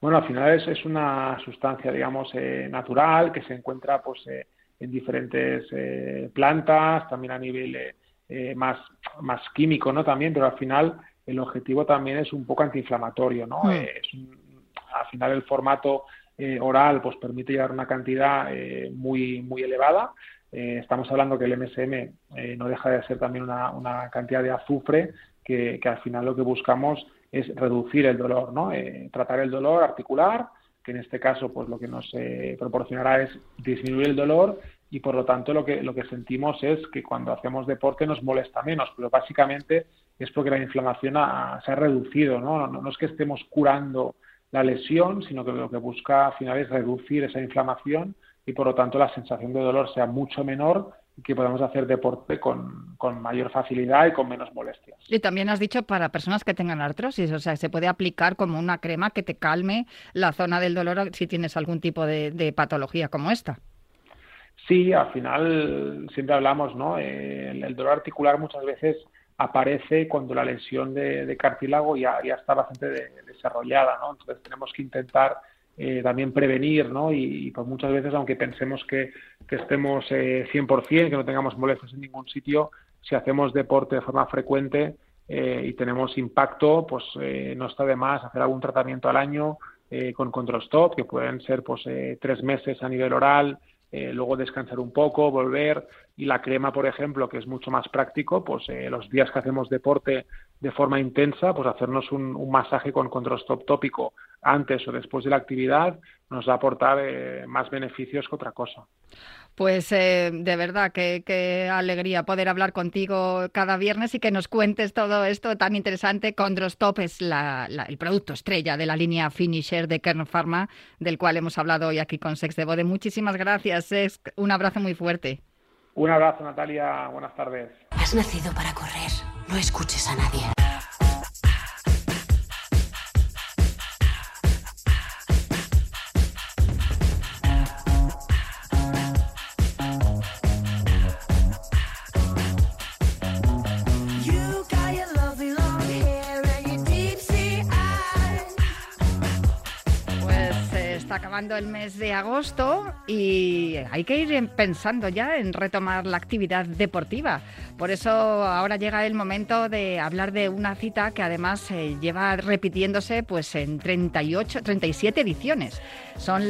Bueno, al final es, es una sustancia, digamos, eh, natural que se encuentra pues eh, en diferentes eh, plantas, también a nivel eh, eh, más, más químico, ¿no? También, pero al final el objetivo también es un poco antiinflamatorio, ¿no? Mm. Es un- al final el formato eh, oral pues permite llevar una cantidad eh, muy, muy elevada. Estamos hablando que el MSM no deja de ser también una, una cantidad de azufre que, que al final lo que buscamos es reducir el dolor, ¿no? Tratar el dolor articular, que en este caso pues lo que nos eh, proporcionará es disminuir el dolor y por lo tanto lo que, lo que sentimos es que cuando hacemos deporte nos molesta menos, pero básicamente es porque la inflamación ha- se ha reducido, ¿no? ¿no? No es que estemos curando la lesión, sino que lo que busca al final es reducir esa inflamación y por lo tanto la sensación de dolor sea mucho menor que podamos hacer deporte con, con mayor facilidad y con menos molestias. Y también has dicho para personas que tengan artrosis, o sea, se puede aplicar como una crema que te calme la zona del dolor si tienes algún tipo de, de patología como esta. Sí, al final siempre hablamos, ¿no? Eh, el, el dolor articular muchas veces aparece cuando la lesión de, de cartílago ya, ya está bastante de- desarrollada, ¿no? Entonces tenemos que intentar eh, también prevenir, ¿no? Y, pues muchas veces, aunque pensemos que, estemos eh, 100%, que no tengamos molestias en ningún sitio, si hacemos deporte de forma frecuente eh, y tenemos impacto, pues eh, no está de más hacer algún tratamiento al año eh, con control stop, que pueden ser pues tres meses a nivel oral, luego descansar un poco, volver y la crema, por ejemplo, que es mucho más práctico, pues los días que hacemos deporte de forma intensa, pues hacernos un, masaje con control-stop tópico antes o después de la actividad nos va a aportar eh, más beneficios que otra cosa. Pues eh, de verdad, qué, qué alegría poder hablar contigo cada viernes y que nos cuentes todo esto tan interesante. Condrostop es la, la- el producto estrella de la línea Finisher de Kern Pharma, del cual hemos hablado hoy aquí con Sex de Bode. Muchísimas gracias, Sex. Un abrazo muy fuerte. Un abrazo, Natalia. Buenas tardes. Has nacido para correr. No escuches a nadie. Acabando el mes de agosto y hay que ir en- pensando ya en retomar la actividad deportiva. Por eso ahora llega el momento de hablar de una cita que además eh, lleva repitiéndose pues en 38, 37 ediciones. Son,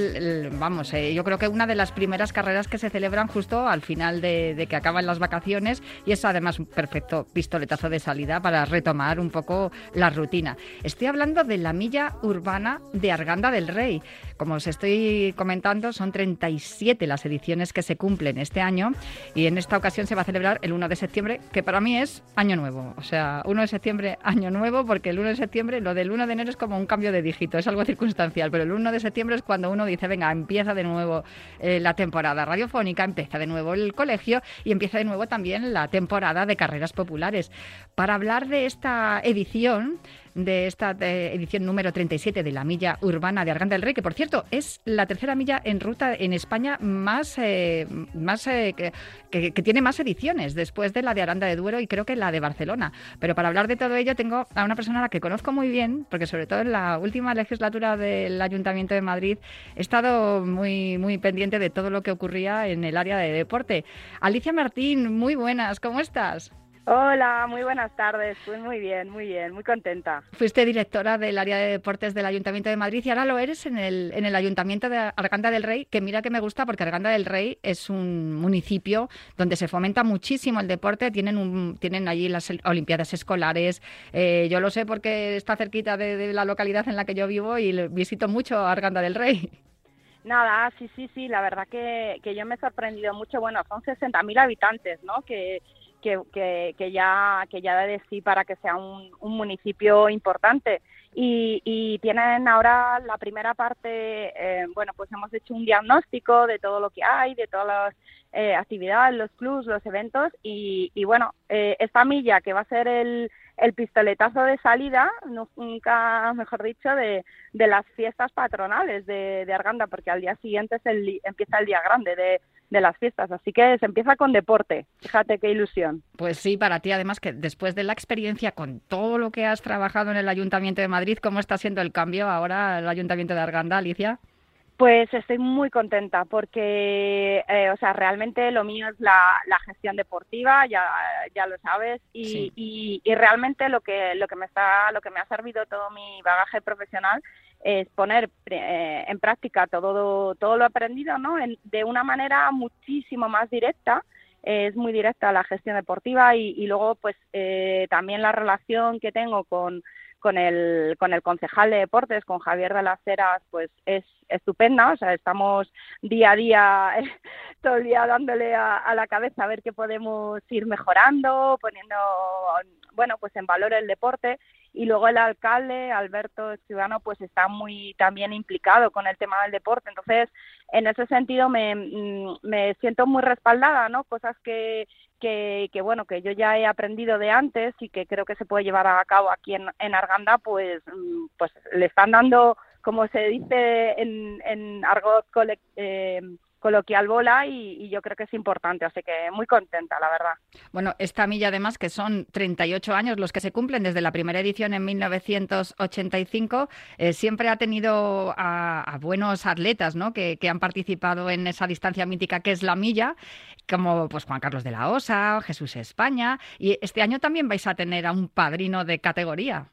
vamos, eh, yo creo que una de las primeras carreras que se celebran justo al final de, de que acaban las vacaciones y es además un perfecto pistoletazo de salida para retomar un poco la rutina. Estoy hablando de la milla urbana de Arganda del Rey. Como se estoy comentando son 37 las ediciones que se cumplen este año y en esta ocasión se va a celebrar el 1 de septiembre, que para mí es año nuevo. O sea, 1 de septiembre, año nuevo, porque el 1 de septiembre, lo del 1 de enero es como un cambio de dígito, es algo circunstancial, pero el 1 de septiembre es cuando uno dice, venga, empieza de nuevo eh, la temporada radiofónica, empieza de nuevo el colegio y empieza de nuevo también la temporada de carreras populares. Para hablar de esta edición, de esta eh, edición número 37 de la milla urbana de Arganda del Rey, que por cierto es la tercera milla en ruta en España más, eh, más eh, que, tiene más ediciones después de la de Aranda de Duero y creo que la de Barcelona. Pero para hablar de todo ello tengo a una persona a la que conozco muy bien, porque sobre todo en la última legislatura del Ayuntamiento de Madrid he estado muy, muy pendiente de todo lo que ocurría en el área de deporte. Alicia Martín, muy buenas, ¿cómo estás? Hola, muy buenas tardes. Pues muy bien, muy bien, muy contenta. Fuiste directora del área de deportes del Ayuntamiento de Madrid y ahora lo eres en el, en el Ayuntamiento de Arganda del Rey, que mira que me gusta porque Arganda del Rey es un municipio donde se fomenta muchísimo el deporte. Tienen, un, tienen allí las Olimpiadas escolares. Eh, yo lo sé porque está cerquita de, la localidad en la que yo vivo y visito mucho Arganda del Rey. Nada, sí, sí, sí, la verdad que, que yo me he sorprendido mucho. Bueno, son 60.000 habitantes, ¿no? Que que, que, ya que ya de sí para que sea un, un municipio importante. Y, y, tienen ahora la primera parte eh, bueno pues hemos hecho un diagnóstico de todo lo que hay de todas las eh, actividades los clubs los eventos. Y, y bueno eh, esta milla que va a ser el, el pistoletazo de salida, nunca mejor dicho, de, de las fiestas patronales de, de, Arganda, porque al día siguiente es el, empieza el día grande de, de las fiestas. Así que se empieza con deporte. Fíjate qué ilusión. Pues sí, para ti además que después de la experiencia con todo lo que has trabajado en el Ayuntamiento de Madrid, ¿cómo está siendo el cambio ahora el Ayuntamiento de Arganda, Alicia? Pues estoy muy contenta porque, eh, o sea, realmente lo mío es la, gestión deportiva, ya, ya lo sabes, y, y, realmente lo que lo que me está, lo que me ha servido todo mi bagaje profesional es poner eh, en práctica todo todo lo aprendido, ¿no? de una manera muchísimo más directa. es muy directa la gestión deportiva y, y luego, pues, eh, también la relación que tengo con con el, con el concejal de deportes, con Javier de las Heras, pues es estupenda. O sea, estamos día a día, todo el día dándole a, la cabeza a ver qué podemos ir mejorando, poniendo, bueno, pues en valor el deporte. Y luego el alcalde, Alberto Ciudadano, pues está muy también implicado con el tema del deporte. Entonces, en ese sentido me, mm, me siento muy respaldada, ¿no? Cosas que, que, bueno, que yo ya he aprendido de antes y que creo que se puede llevar a cabo aquí en, en Arganda, pues, mm, pues le están dando, como se dice en, en argot eh, coloquial bola y, yo creo que es importante, así que muy contenta, la verdad. Bueno, esta milla además que son 38 años los que se cumplen desde la primera edición en 1985, eh, siempre ha tenido a, buenos atletas ¿no? Que, que, han participado en esa distancia mítica que es la milla, como pues Juan Carlos de la Osa, Jesús España, y este año también vais a tener a un padrino de categoría.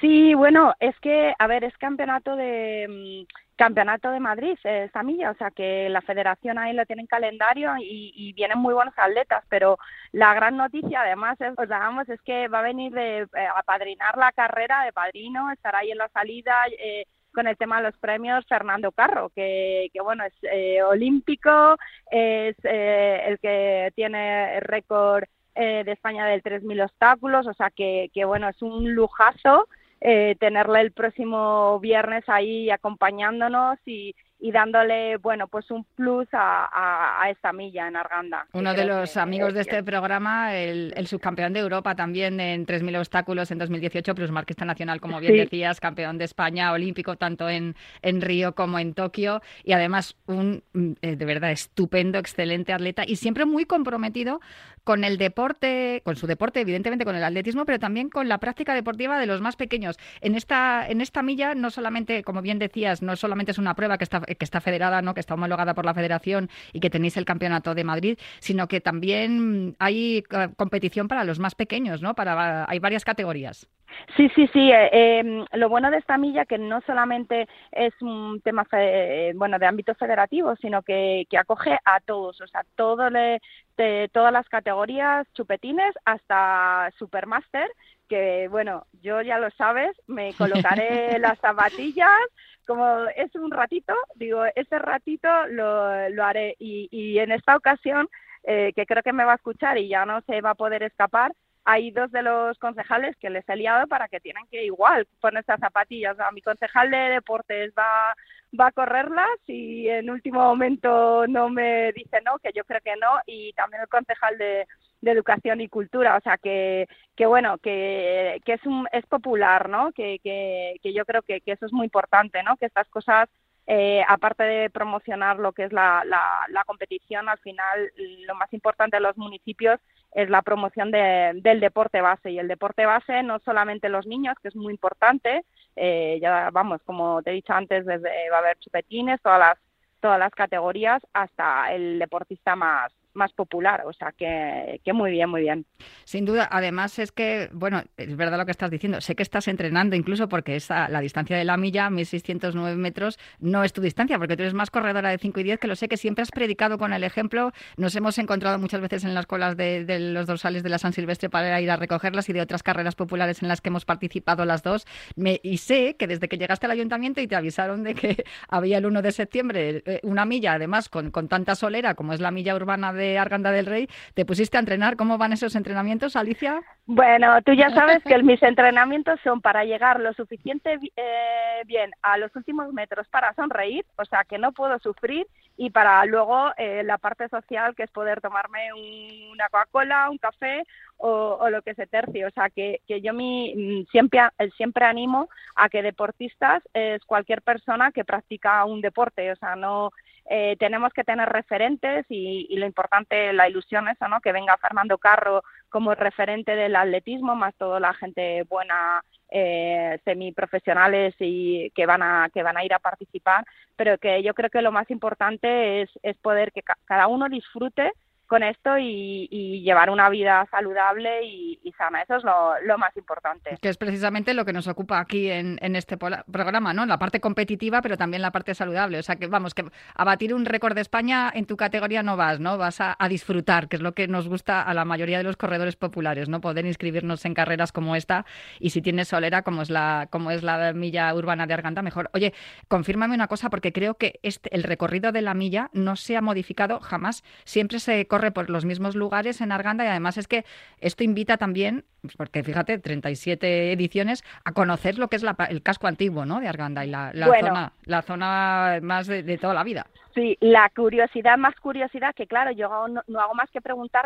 Sí, bueno, es que, a ver, es campeonato de mm, campeonato de Madrid, esta milla, o sea que la federación ahí lo tiene en calendario y, vienen muy buenos atletas, pero la gran noticia además es, os damos, es que va a venir de, eh, a padrinar la carrera de padrino, estará ahí en la salida eh, con el tema de los premios Fernando Carro, que, que bueno, es eh, olímpico, es el que tiene el récord de España del 3.000 obstáculos, o sea que, que bueno, es un lujazo eh, tenerle el próximo viernes ahí acompañándonos y, y dándole, bueno, pues un plus a, esta milla en Arganda. Uno de los amigos de este programa, el, subcampeón de Europa también en 3.000 obstáculos en 2018, plus marquista nacional, como bien decías, campeón de España, olímpico tanto en, en Río como en Tokio y además un, mm, eh, de verdad, estupendo, excelente atleta y siempre muy comprometido con el deporte, con su deporte, evidentemente con el atletismo, pero también con la práctica deportiva de los más pequeños. En esta, en esta milla no solamente, como bien decías, no solamente es una prueba que está que está federada, ¿no? que está homologada por la Federación y que tenéis el Campeonato de Madrid, sino que también hay eh, competición para los más pequeños, ¿no? Para, hay varias categorías. Sí, sí, sí. Eh, em, lo bueno de esta milla que no solamente es un tema eh, bueno de ámbito federativo, sino que, que acoge a todos, o sea, todo le, de todas las categorías, chupetines hasta Supermaster, que bueno, yo ya lo sabes, me colocaré las zapatillas como es un ratito, digo, ese ratito lo, lo haré. Y, y en esta ocasión, eh, que creo que me va a escuchar y ya no se va a poder escapar, hay dos de los concejales que les he liado para que tienen que igual ponerse zapatillas. O mi concejal de deportes va, va a correrlas y en último momento no me dice no, que yo creo que no, y también el concejal de, educación y cultura, o sea que, que bueno, que, que es, un, es popular, ¿no? Que, que, que yo creo que, que eso es muy importante, ¿no? Que estas cosas eh, aparte de promocionar lo que es la, la, la, competición, al final lo más importante de los municipios es la promoción de, del deporte base. Y el deporte base no solamente los niños, que es muy importante, eh, ya vamos, como te he dicho antes, desde va a haber chupetines, todas las, todas las categorías, hasta el deportista más, más popular, o sea que, que, muy bien, muy bien. Sin duda, además es que, bueno, es verdad lo que estás diciendo, sé que estás entrenando incluso porque esa, la distancia de la milla, 1609 metros, no es tu distancia, porque tú eres más corredora de 5 y 10, que lo sé que siempre has predicado con el ejemplo, nos hemos encontrado muchas veces en las colas de, los dorsales de la San Silvestre para ir a recogerlas y de otras carreras populares en las que hemos participado las dos, y sé que desde que llegaste al ayuntamiento y te avisaron de que había el 1 de septiembre eh, una milla, además con, con tanta solera como es la milla urbana de de Arganda del Rey, te pusiste a entrenar. ¿Cómo van esos entrenamientos, Alicia? Bueno, tú ya sabes que mis entrenamientos son para llegar lo suficiente eh, bien a los últimos metros para sonreír, o sea que no puedo sufrir, y para luego eh, la parte social, que es poder tomarme un, una Coca-Cola, un café o, o, lo que se tercie. O sea que, que yo mi, mm, siempre, siempre animo a que deportistas es cualquier persona que practica un deporte, o sea, no eh, tenemos que tener referentes y, y, lo importante, la ilusión eso, ¿no? Que venga Fernando Carro como referente del atletismo, más toda la gente buena, eh, semiprofesionales y que van a que van a ir a participar, pero que yo creo que lo más importante es, es poder que ca cada uno disfrute con esto y, y, llevar una vida saludable y, sana. Eso es lo, más importante. Que es precisamente lo que nos ocupa aquí en, este programa, ¿no? La parte competitiva, pero también la parte saludable. O sea que, vamos, que a batir un récord de España en tu categoría no vas, ¿no? Vas a, disfrutar, que es lo que nos gusta a la mayoría de los corredores populares, ¿no? Poder inscribirnos en carreras como esta y si tienes solera, como es la, como es la milla urbana de Arganda, mejor. Oye, confírmame una cosa, porque creo que este, el recorrido de la milla no se ha modificado jamás. Siempre se corre corre por los mismos lugares en Arganda y además es que esto invita también, porque fíjate, 37 ediciones, a conocer lo que es la, el casco antiguo ¿no? de Arganda y la, la bueno, zona, la zona más de, de, toda la vida. Sí, la curiosidad, más curiosidad, que claro, yo no, no hago más que preguntar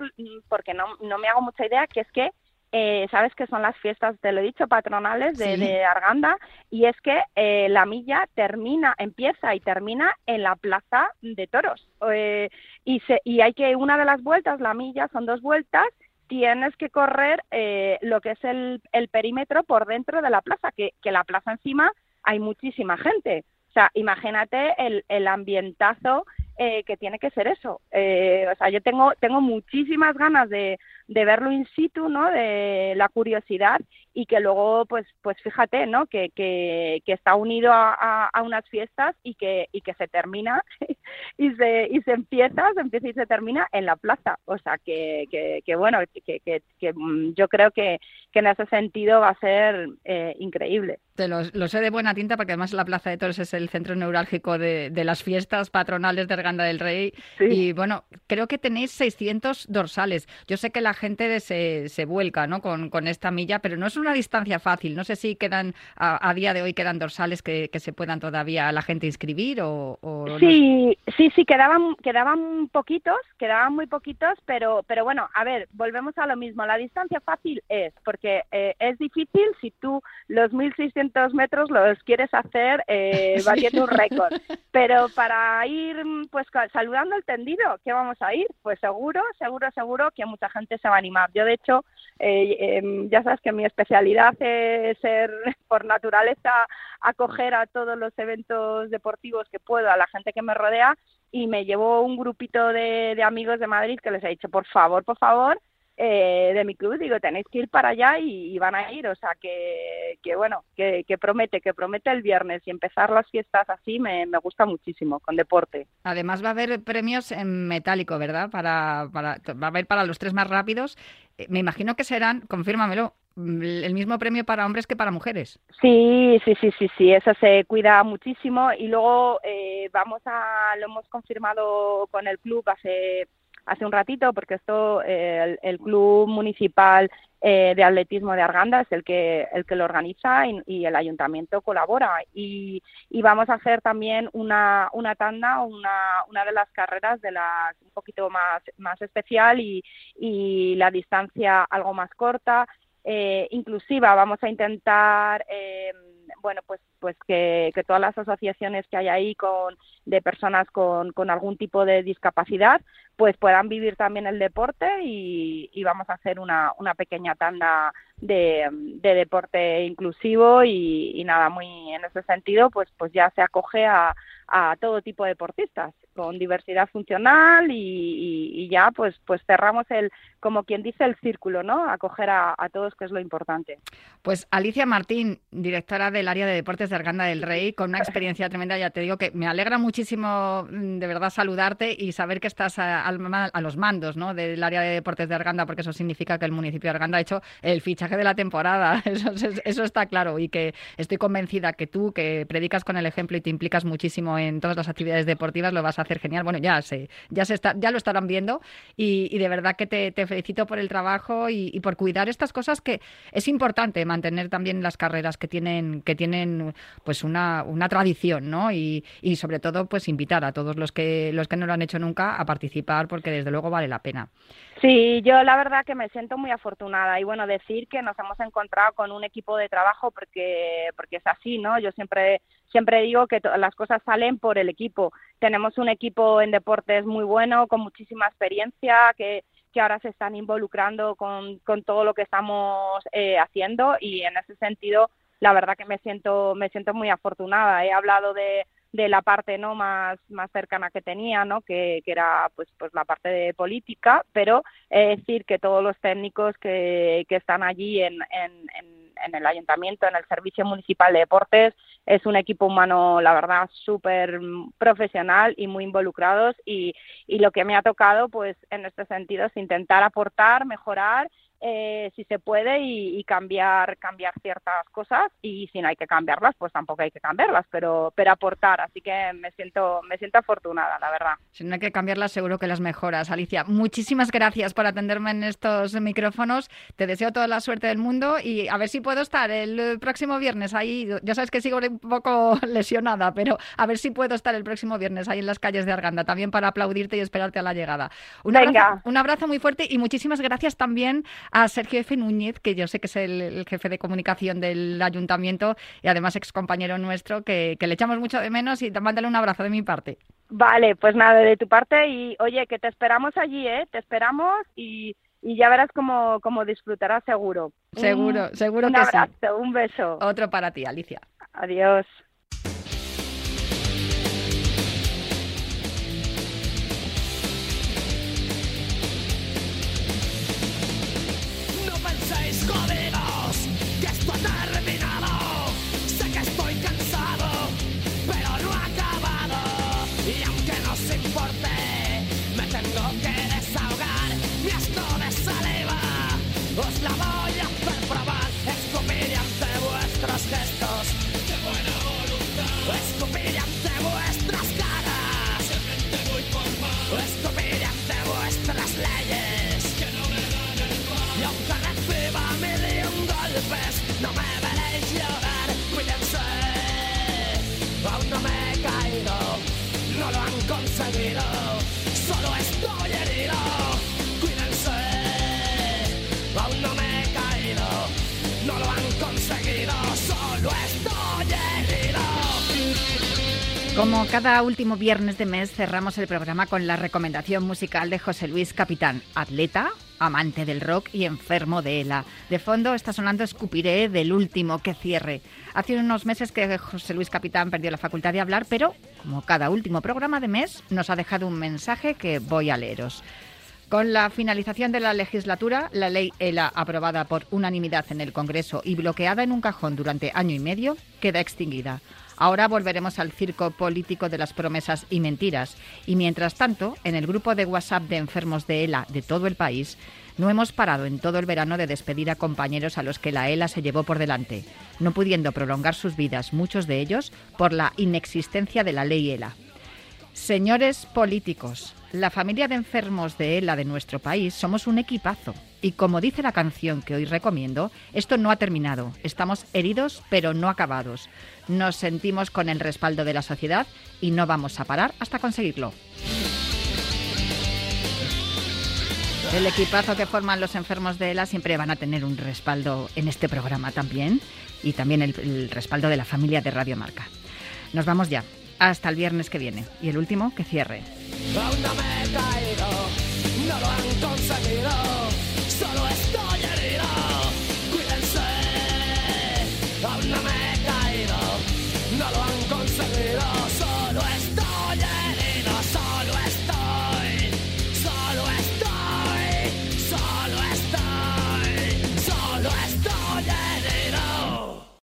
porque no, no me hago mucha idea, que es que eh, sabes que son las fiestas, te lo he dicho, patronales de, sí. de Arganda, y es que eh, la milla termina, empieza y termina en la plaza de toros. Eh, y, se, y hay que, una de las vueltas, la milla, son dos vueltas, tienes que correr eh, lo que es el, el, perímetro por dentro de la plaza, que, que la plaza encima hay muchísima gente. O sea, imagínate el, el ambientazo eh, que tiene que ser eso. Eh, o sea, yo tengo, tengo muchísimas ganas de, de verlo in situ, ¿no? De la curiosidad y que luego, pues, pues fíjate, ¿no? Que, que, que está unido a, a, a, unas fiestas y que, y que se termina y se, y se empieza, se empieza y se termina en la plaza. O sea, que, que, que bueno, que, que, mm, yo creo que, que en ese sentido va a ser eh, increíble. Te lo, lo, sé de buena tinta porque además la Plaza de Toros es el centro neurálgico de, de las fiestas patronales de Arganda del Rey. Sí. Y bueno, creo que tenéis 600 dorsales. Yo sé que la gente se, se vuelca ¿no? con, con esta milla, pero no es una distancia fácil. No sé si quedan, a, a día de hoy quedan dorsales que, que, se puedan todavía la gente inscribir o... o sí, no... sí, sí, quedaban, quedaban poquitos, quedaban muy poquitos, pero, pero bueno, a ver, volvemos a lo mismo. La distancia fácil es, porque eh, es difícil si tú los 1600 metros los quieres hacer eh, batiendo un récord. Pero para ir pues saludando el tendido, ¿qué vamos a ir? Pues seguro, seguro, seguro que mucha gente se va a animar. Yo, de hecho, eh, eh, ya sabes que mi especialidad es ser por naturaleza acoger a todos los eventos deportivos que puedo, a la gente que me rodea, y me llevo un grupito de, de amigos de Madrid que les he dicho, por favor, por favor, eh, de mi club, digo, tenéis que ir para allá y, van a ir, o sea, que, que bueno, que, que, promete, que promete el viernes y empezar las fiestas así me, me, gusta muchísimo, con deporte. Además va a haber premios en metálico, ¿verdad? Para, para, va a haber para los tres más rápidos. Eh, me imagino que serán, confírmamelo, el mismo premio para hombres que para mujeres. Sí, sí, sí, sí, sí, eso se cuida muchísimo y luego eh, vamos a, lo hemos confirmado con el club hace hace un ratito, porque esto, eh, el, Club Municipal eh, de Atletismo de Arganda es el que, el que lo organiza y, el ayuntamiento colabora. Y, vamos a hacer también una, una tanda, una, una de las carreras de las un poquito más, más especial y, y la distancia algo más corta. Eh, inclusiva, vamos a intentar eh, bueno, pues, pues que, todas las asociaciones que hay ahí con, de personas con, con algún tipo de discapacidad, pues puedan vivir también el deporte y, vamos a hacer una, una pequeña tanda de, de deporte inclusivo y, y, nada, muy en ese sentido, pues, pues ya se acoge a, a todo tipo de deportistas con diversidad funcional y, ya pues pues cerramos el como quien dice el círculo no acoger a, todos que es lo importante. Pues Alicia Martín directora del área de deportes de Arganda del Rey con una experiencia tremenda ya te digo que me alegra muchísimo mm, de verdad saludarte y saber que estás a, los mandos no del área de deportes de Arganda porque eso significa que el municipio de Arganda ha hecho el fichaje de la temporada. Eso, eso está claro y que estoy convencida que tú que predicas con el ejemplo y te implicas muchísimo en todas las actividades deportivas lo vas a hacer genial. Bueno, ya se, ya se está, ya lo estarán viendo y, de verdad que te, felicito por el trabajo y, por cuidar estas cosas que es importante mantener también las carreras que tienen, que tienen pues una, una tradición, ¿no? Y, y sobre todo, pues invitar a todos los que, los que no lo han hecho nunca a participar porque desde luego vale la pena. Sí, yo la verdad que me siento muy afortunada y bueno, decir que nos hemos encontrado con un equipo de trabajo porque, porque es así, ¿no? Yo siempre, siempre digo que las cosas salen por el equipo. Tenemos un equipo en deportes muy bueno, con muchísima experiencia, que, que ahora se están involucrando con, con todo lo que estamos eh, haciendo y en ese sentido la verdad que me siento me siento muy afortunada. He hablado de de la parte no más más cercana que tenía no que, que era pues pues la parte de política pero es decir que todos los técnicos que, que están allí en, en, en, el ayuntamiento en el servicio municipal de deportes. Es un equipo humano la verdad súper profesional y muy involucrados y, y lo que me ha tocado pues en este sentido es intentar aportar mejorar eh, si se puede y, cambiar cambiar ciertas cosas y si no hay que cambiarlas pues tampoco hay que cambiarlas pero pero aportar. Así que me siento me siento afortunada la verdad. Si no hay que cambiarlas seguro que las mejoras. Alicia muchísimas gracias por atenderme en estos micrófonos. Te deseo toda la suerte del mundo y a ver si puedo estar el próximo viernes ahí. Ya sabes que sigo un poco lesionada pero a ver si puedo estar el próximo viernes ahí en las calles de Arganda también para aplaudirte y esperarte a la llegada. Un abrazo, un abrazo muy fuerte y muchísimas gracias también a Sergio F. Núñez, que yo sé que es el, jefe de comunicación del ayuntamiento y además ex compañero nuestro, que, le echamos mucho de menos y mándale un abrazo de mi parte. Vale, pues nada, de tu parte y oye, que te esperamos allí, ¿eh? Te esperamos y, ya verás cómo, cómo disfrutarás seguro. Seguro, seguro que sí. Un abrazo, un beso. Otro para ti, Alicia. Adiós. la voy a hacer probar. Escupiré ante vuestros gestos. ¡Qué buena voluntad! Escupiré ante vuestras caras. ¡Qué gente muy formal! Escupiré ante vuestras leyes. ¡Que no me dan el pan! Y aunque reciba mil y un golpes, no me veréis llorar. Cuídense. Aún no me he caído. No lo han conseguido. Solo estoy Como cada último viernes de mes cerramos el programa con la recomendación musical de José Luis Capitán, atleta, amante del rock y enfermo de ELA. De fondo está sonando Escupiré del último que cierre. Hace unos meses que José Luis Capitán perdió la facultad de hablar, pero como cada último programa de mes nos ha dejado un mensaje que voy a leeros. Con la finalización de la legislatura, la ley ELA, aprobada por unanimidad en el Congreso y bloqueada en un cajón durante año y medio, queda extinguida. Ahora volveremos al circo político de las promesas y mentiras. Y mientras tanto, en el grupo de WhatsApp de enfermos de ELA de todo el país, no hemos parado en todo el verano de despedir a compañeros a los que la ELA se llevó por delante, no pudiendo prolongar sus vidas, muchos de ellos, por la inexistencia de la ley ELA. Señores políticos, la familia de enfermos de ELA de nuestro país somos un equipazo. Y como dice la canción que hoy recomiendo, esto no ha terminado. Estamos heridos, pero no acabados. Nos sentimos con el respaldo de la sociedad y no vamos a parar hasta conseguirlo. El equipazo que forman los enfermos de ELA siempre van a tener un respaldo en este programa también y también el, respaldo de la familia de Radio Marca. Nos vamos ya. Hasta el viernes que viene. Y el último, que cierre. Me caído, no lo han conseguido.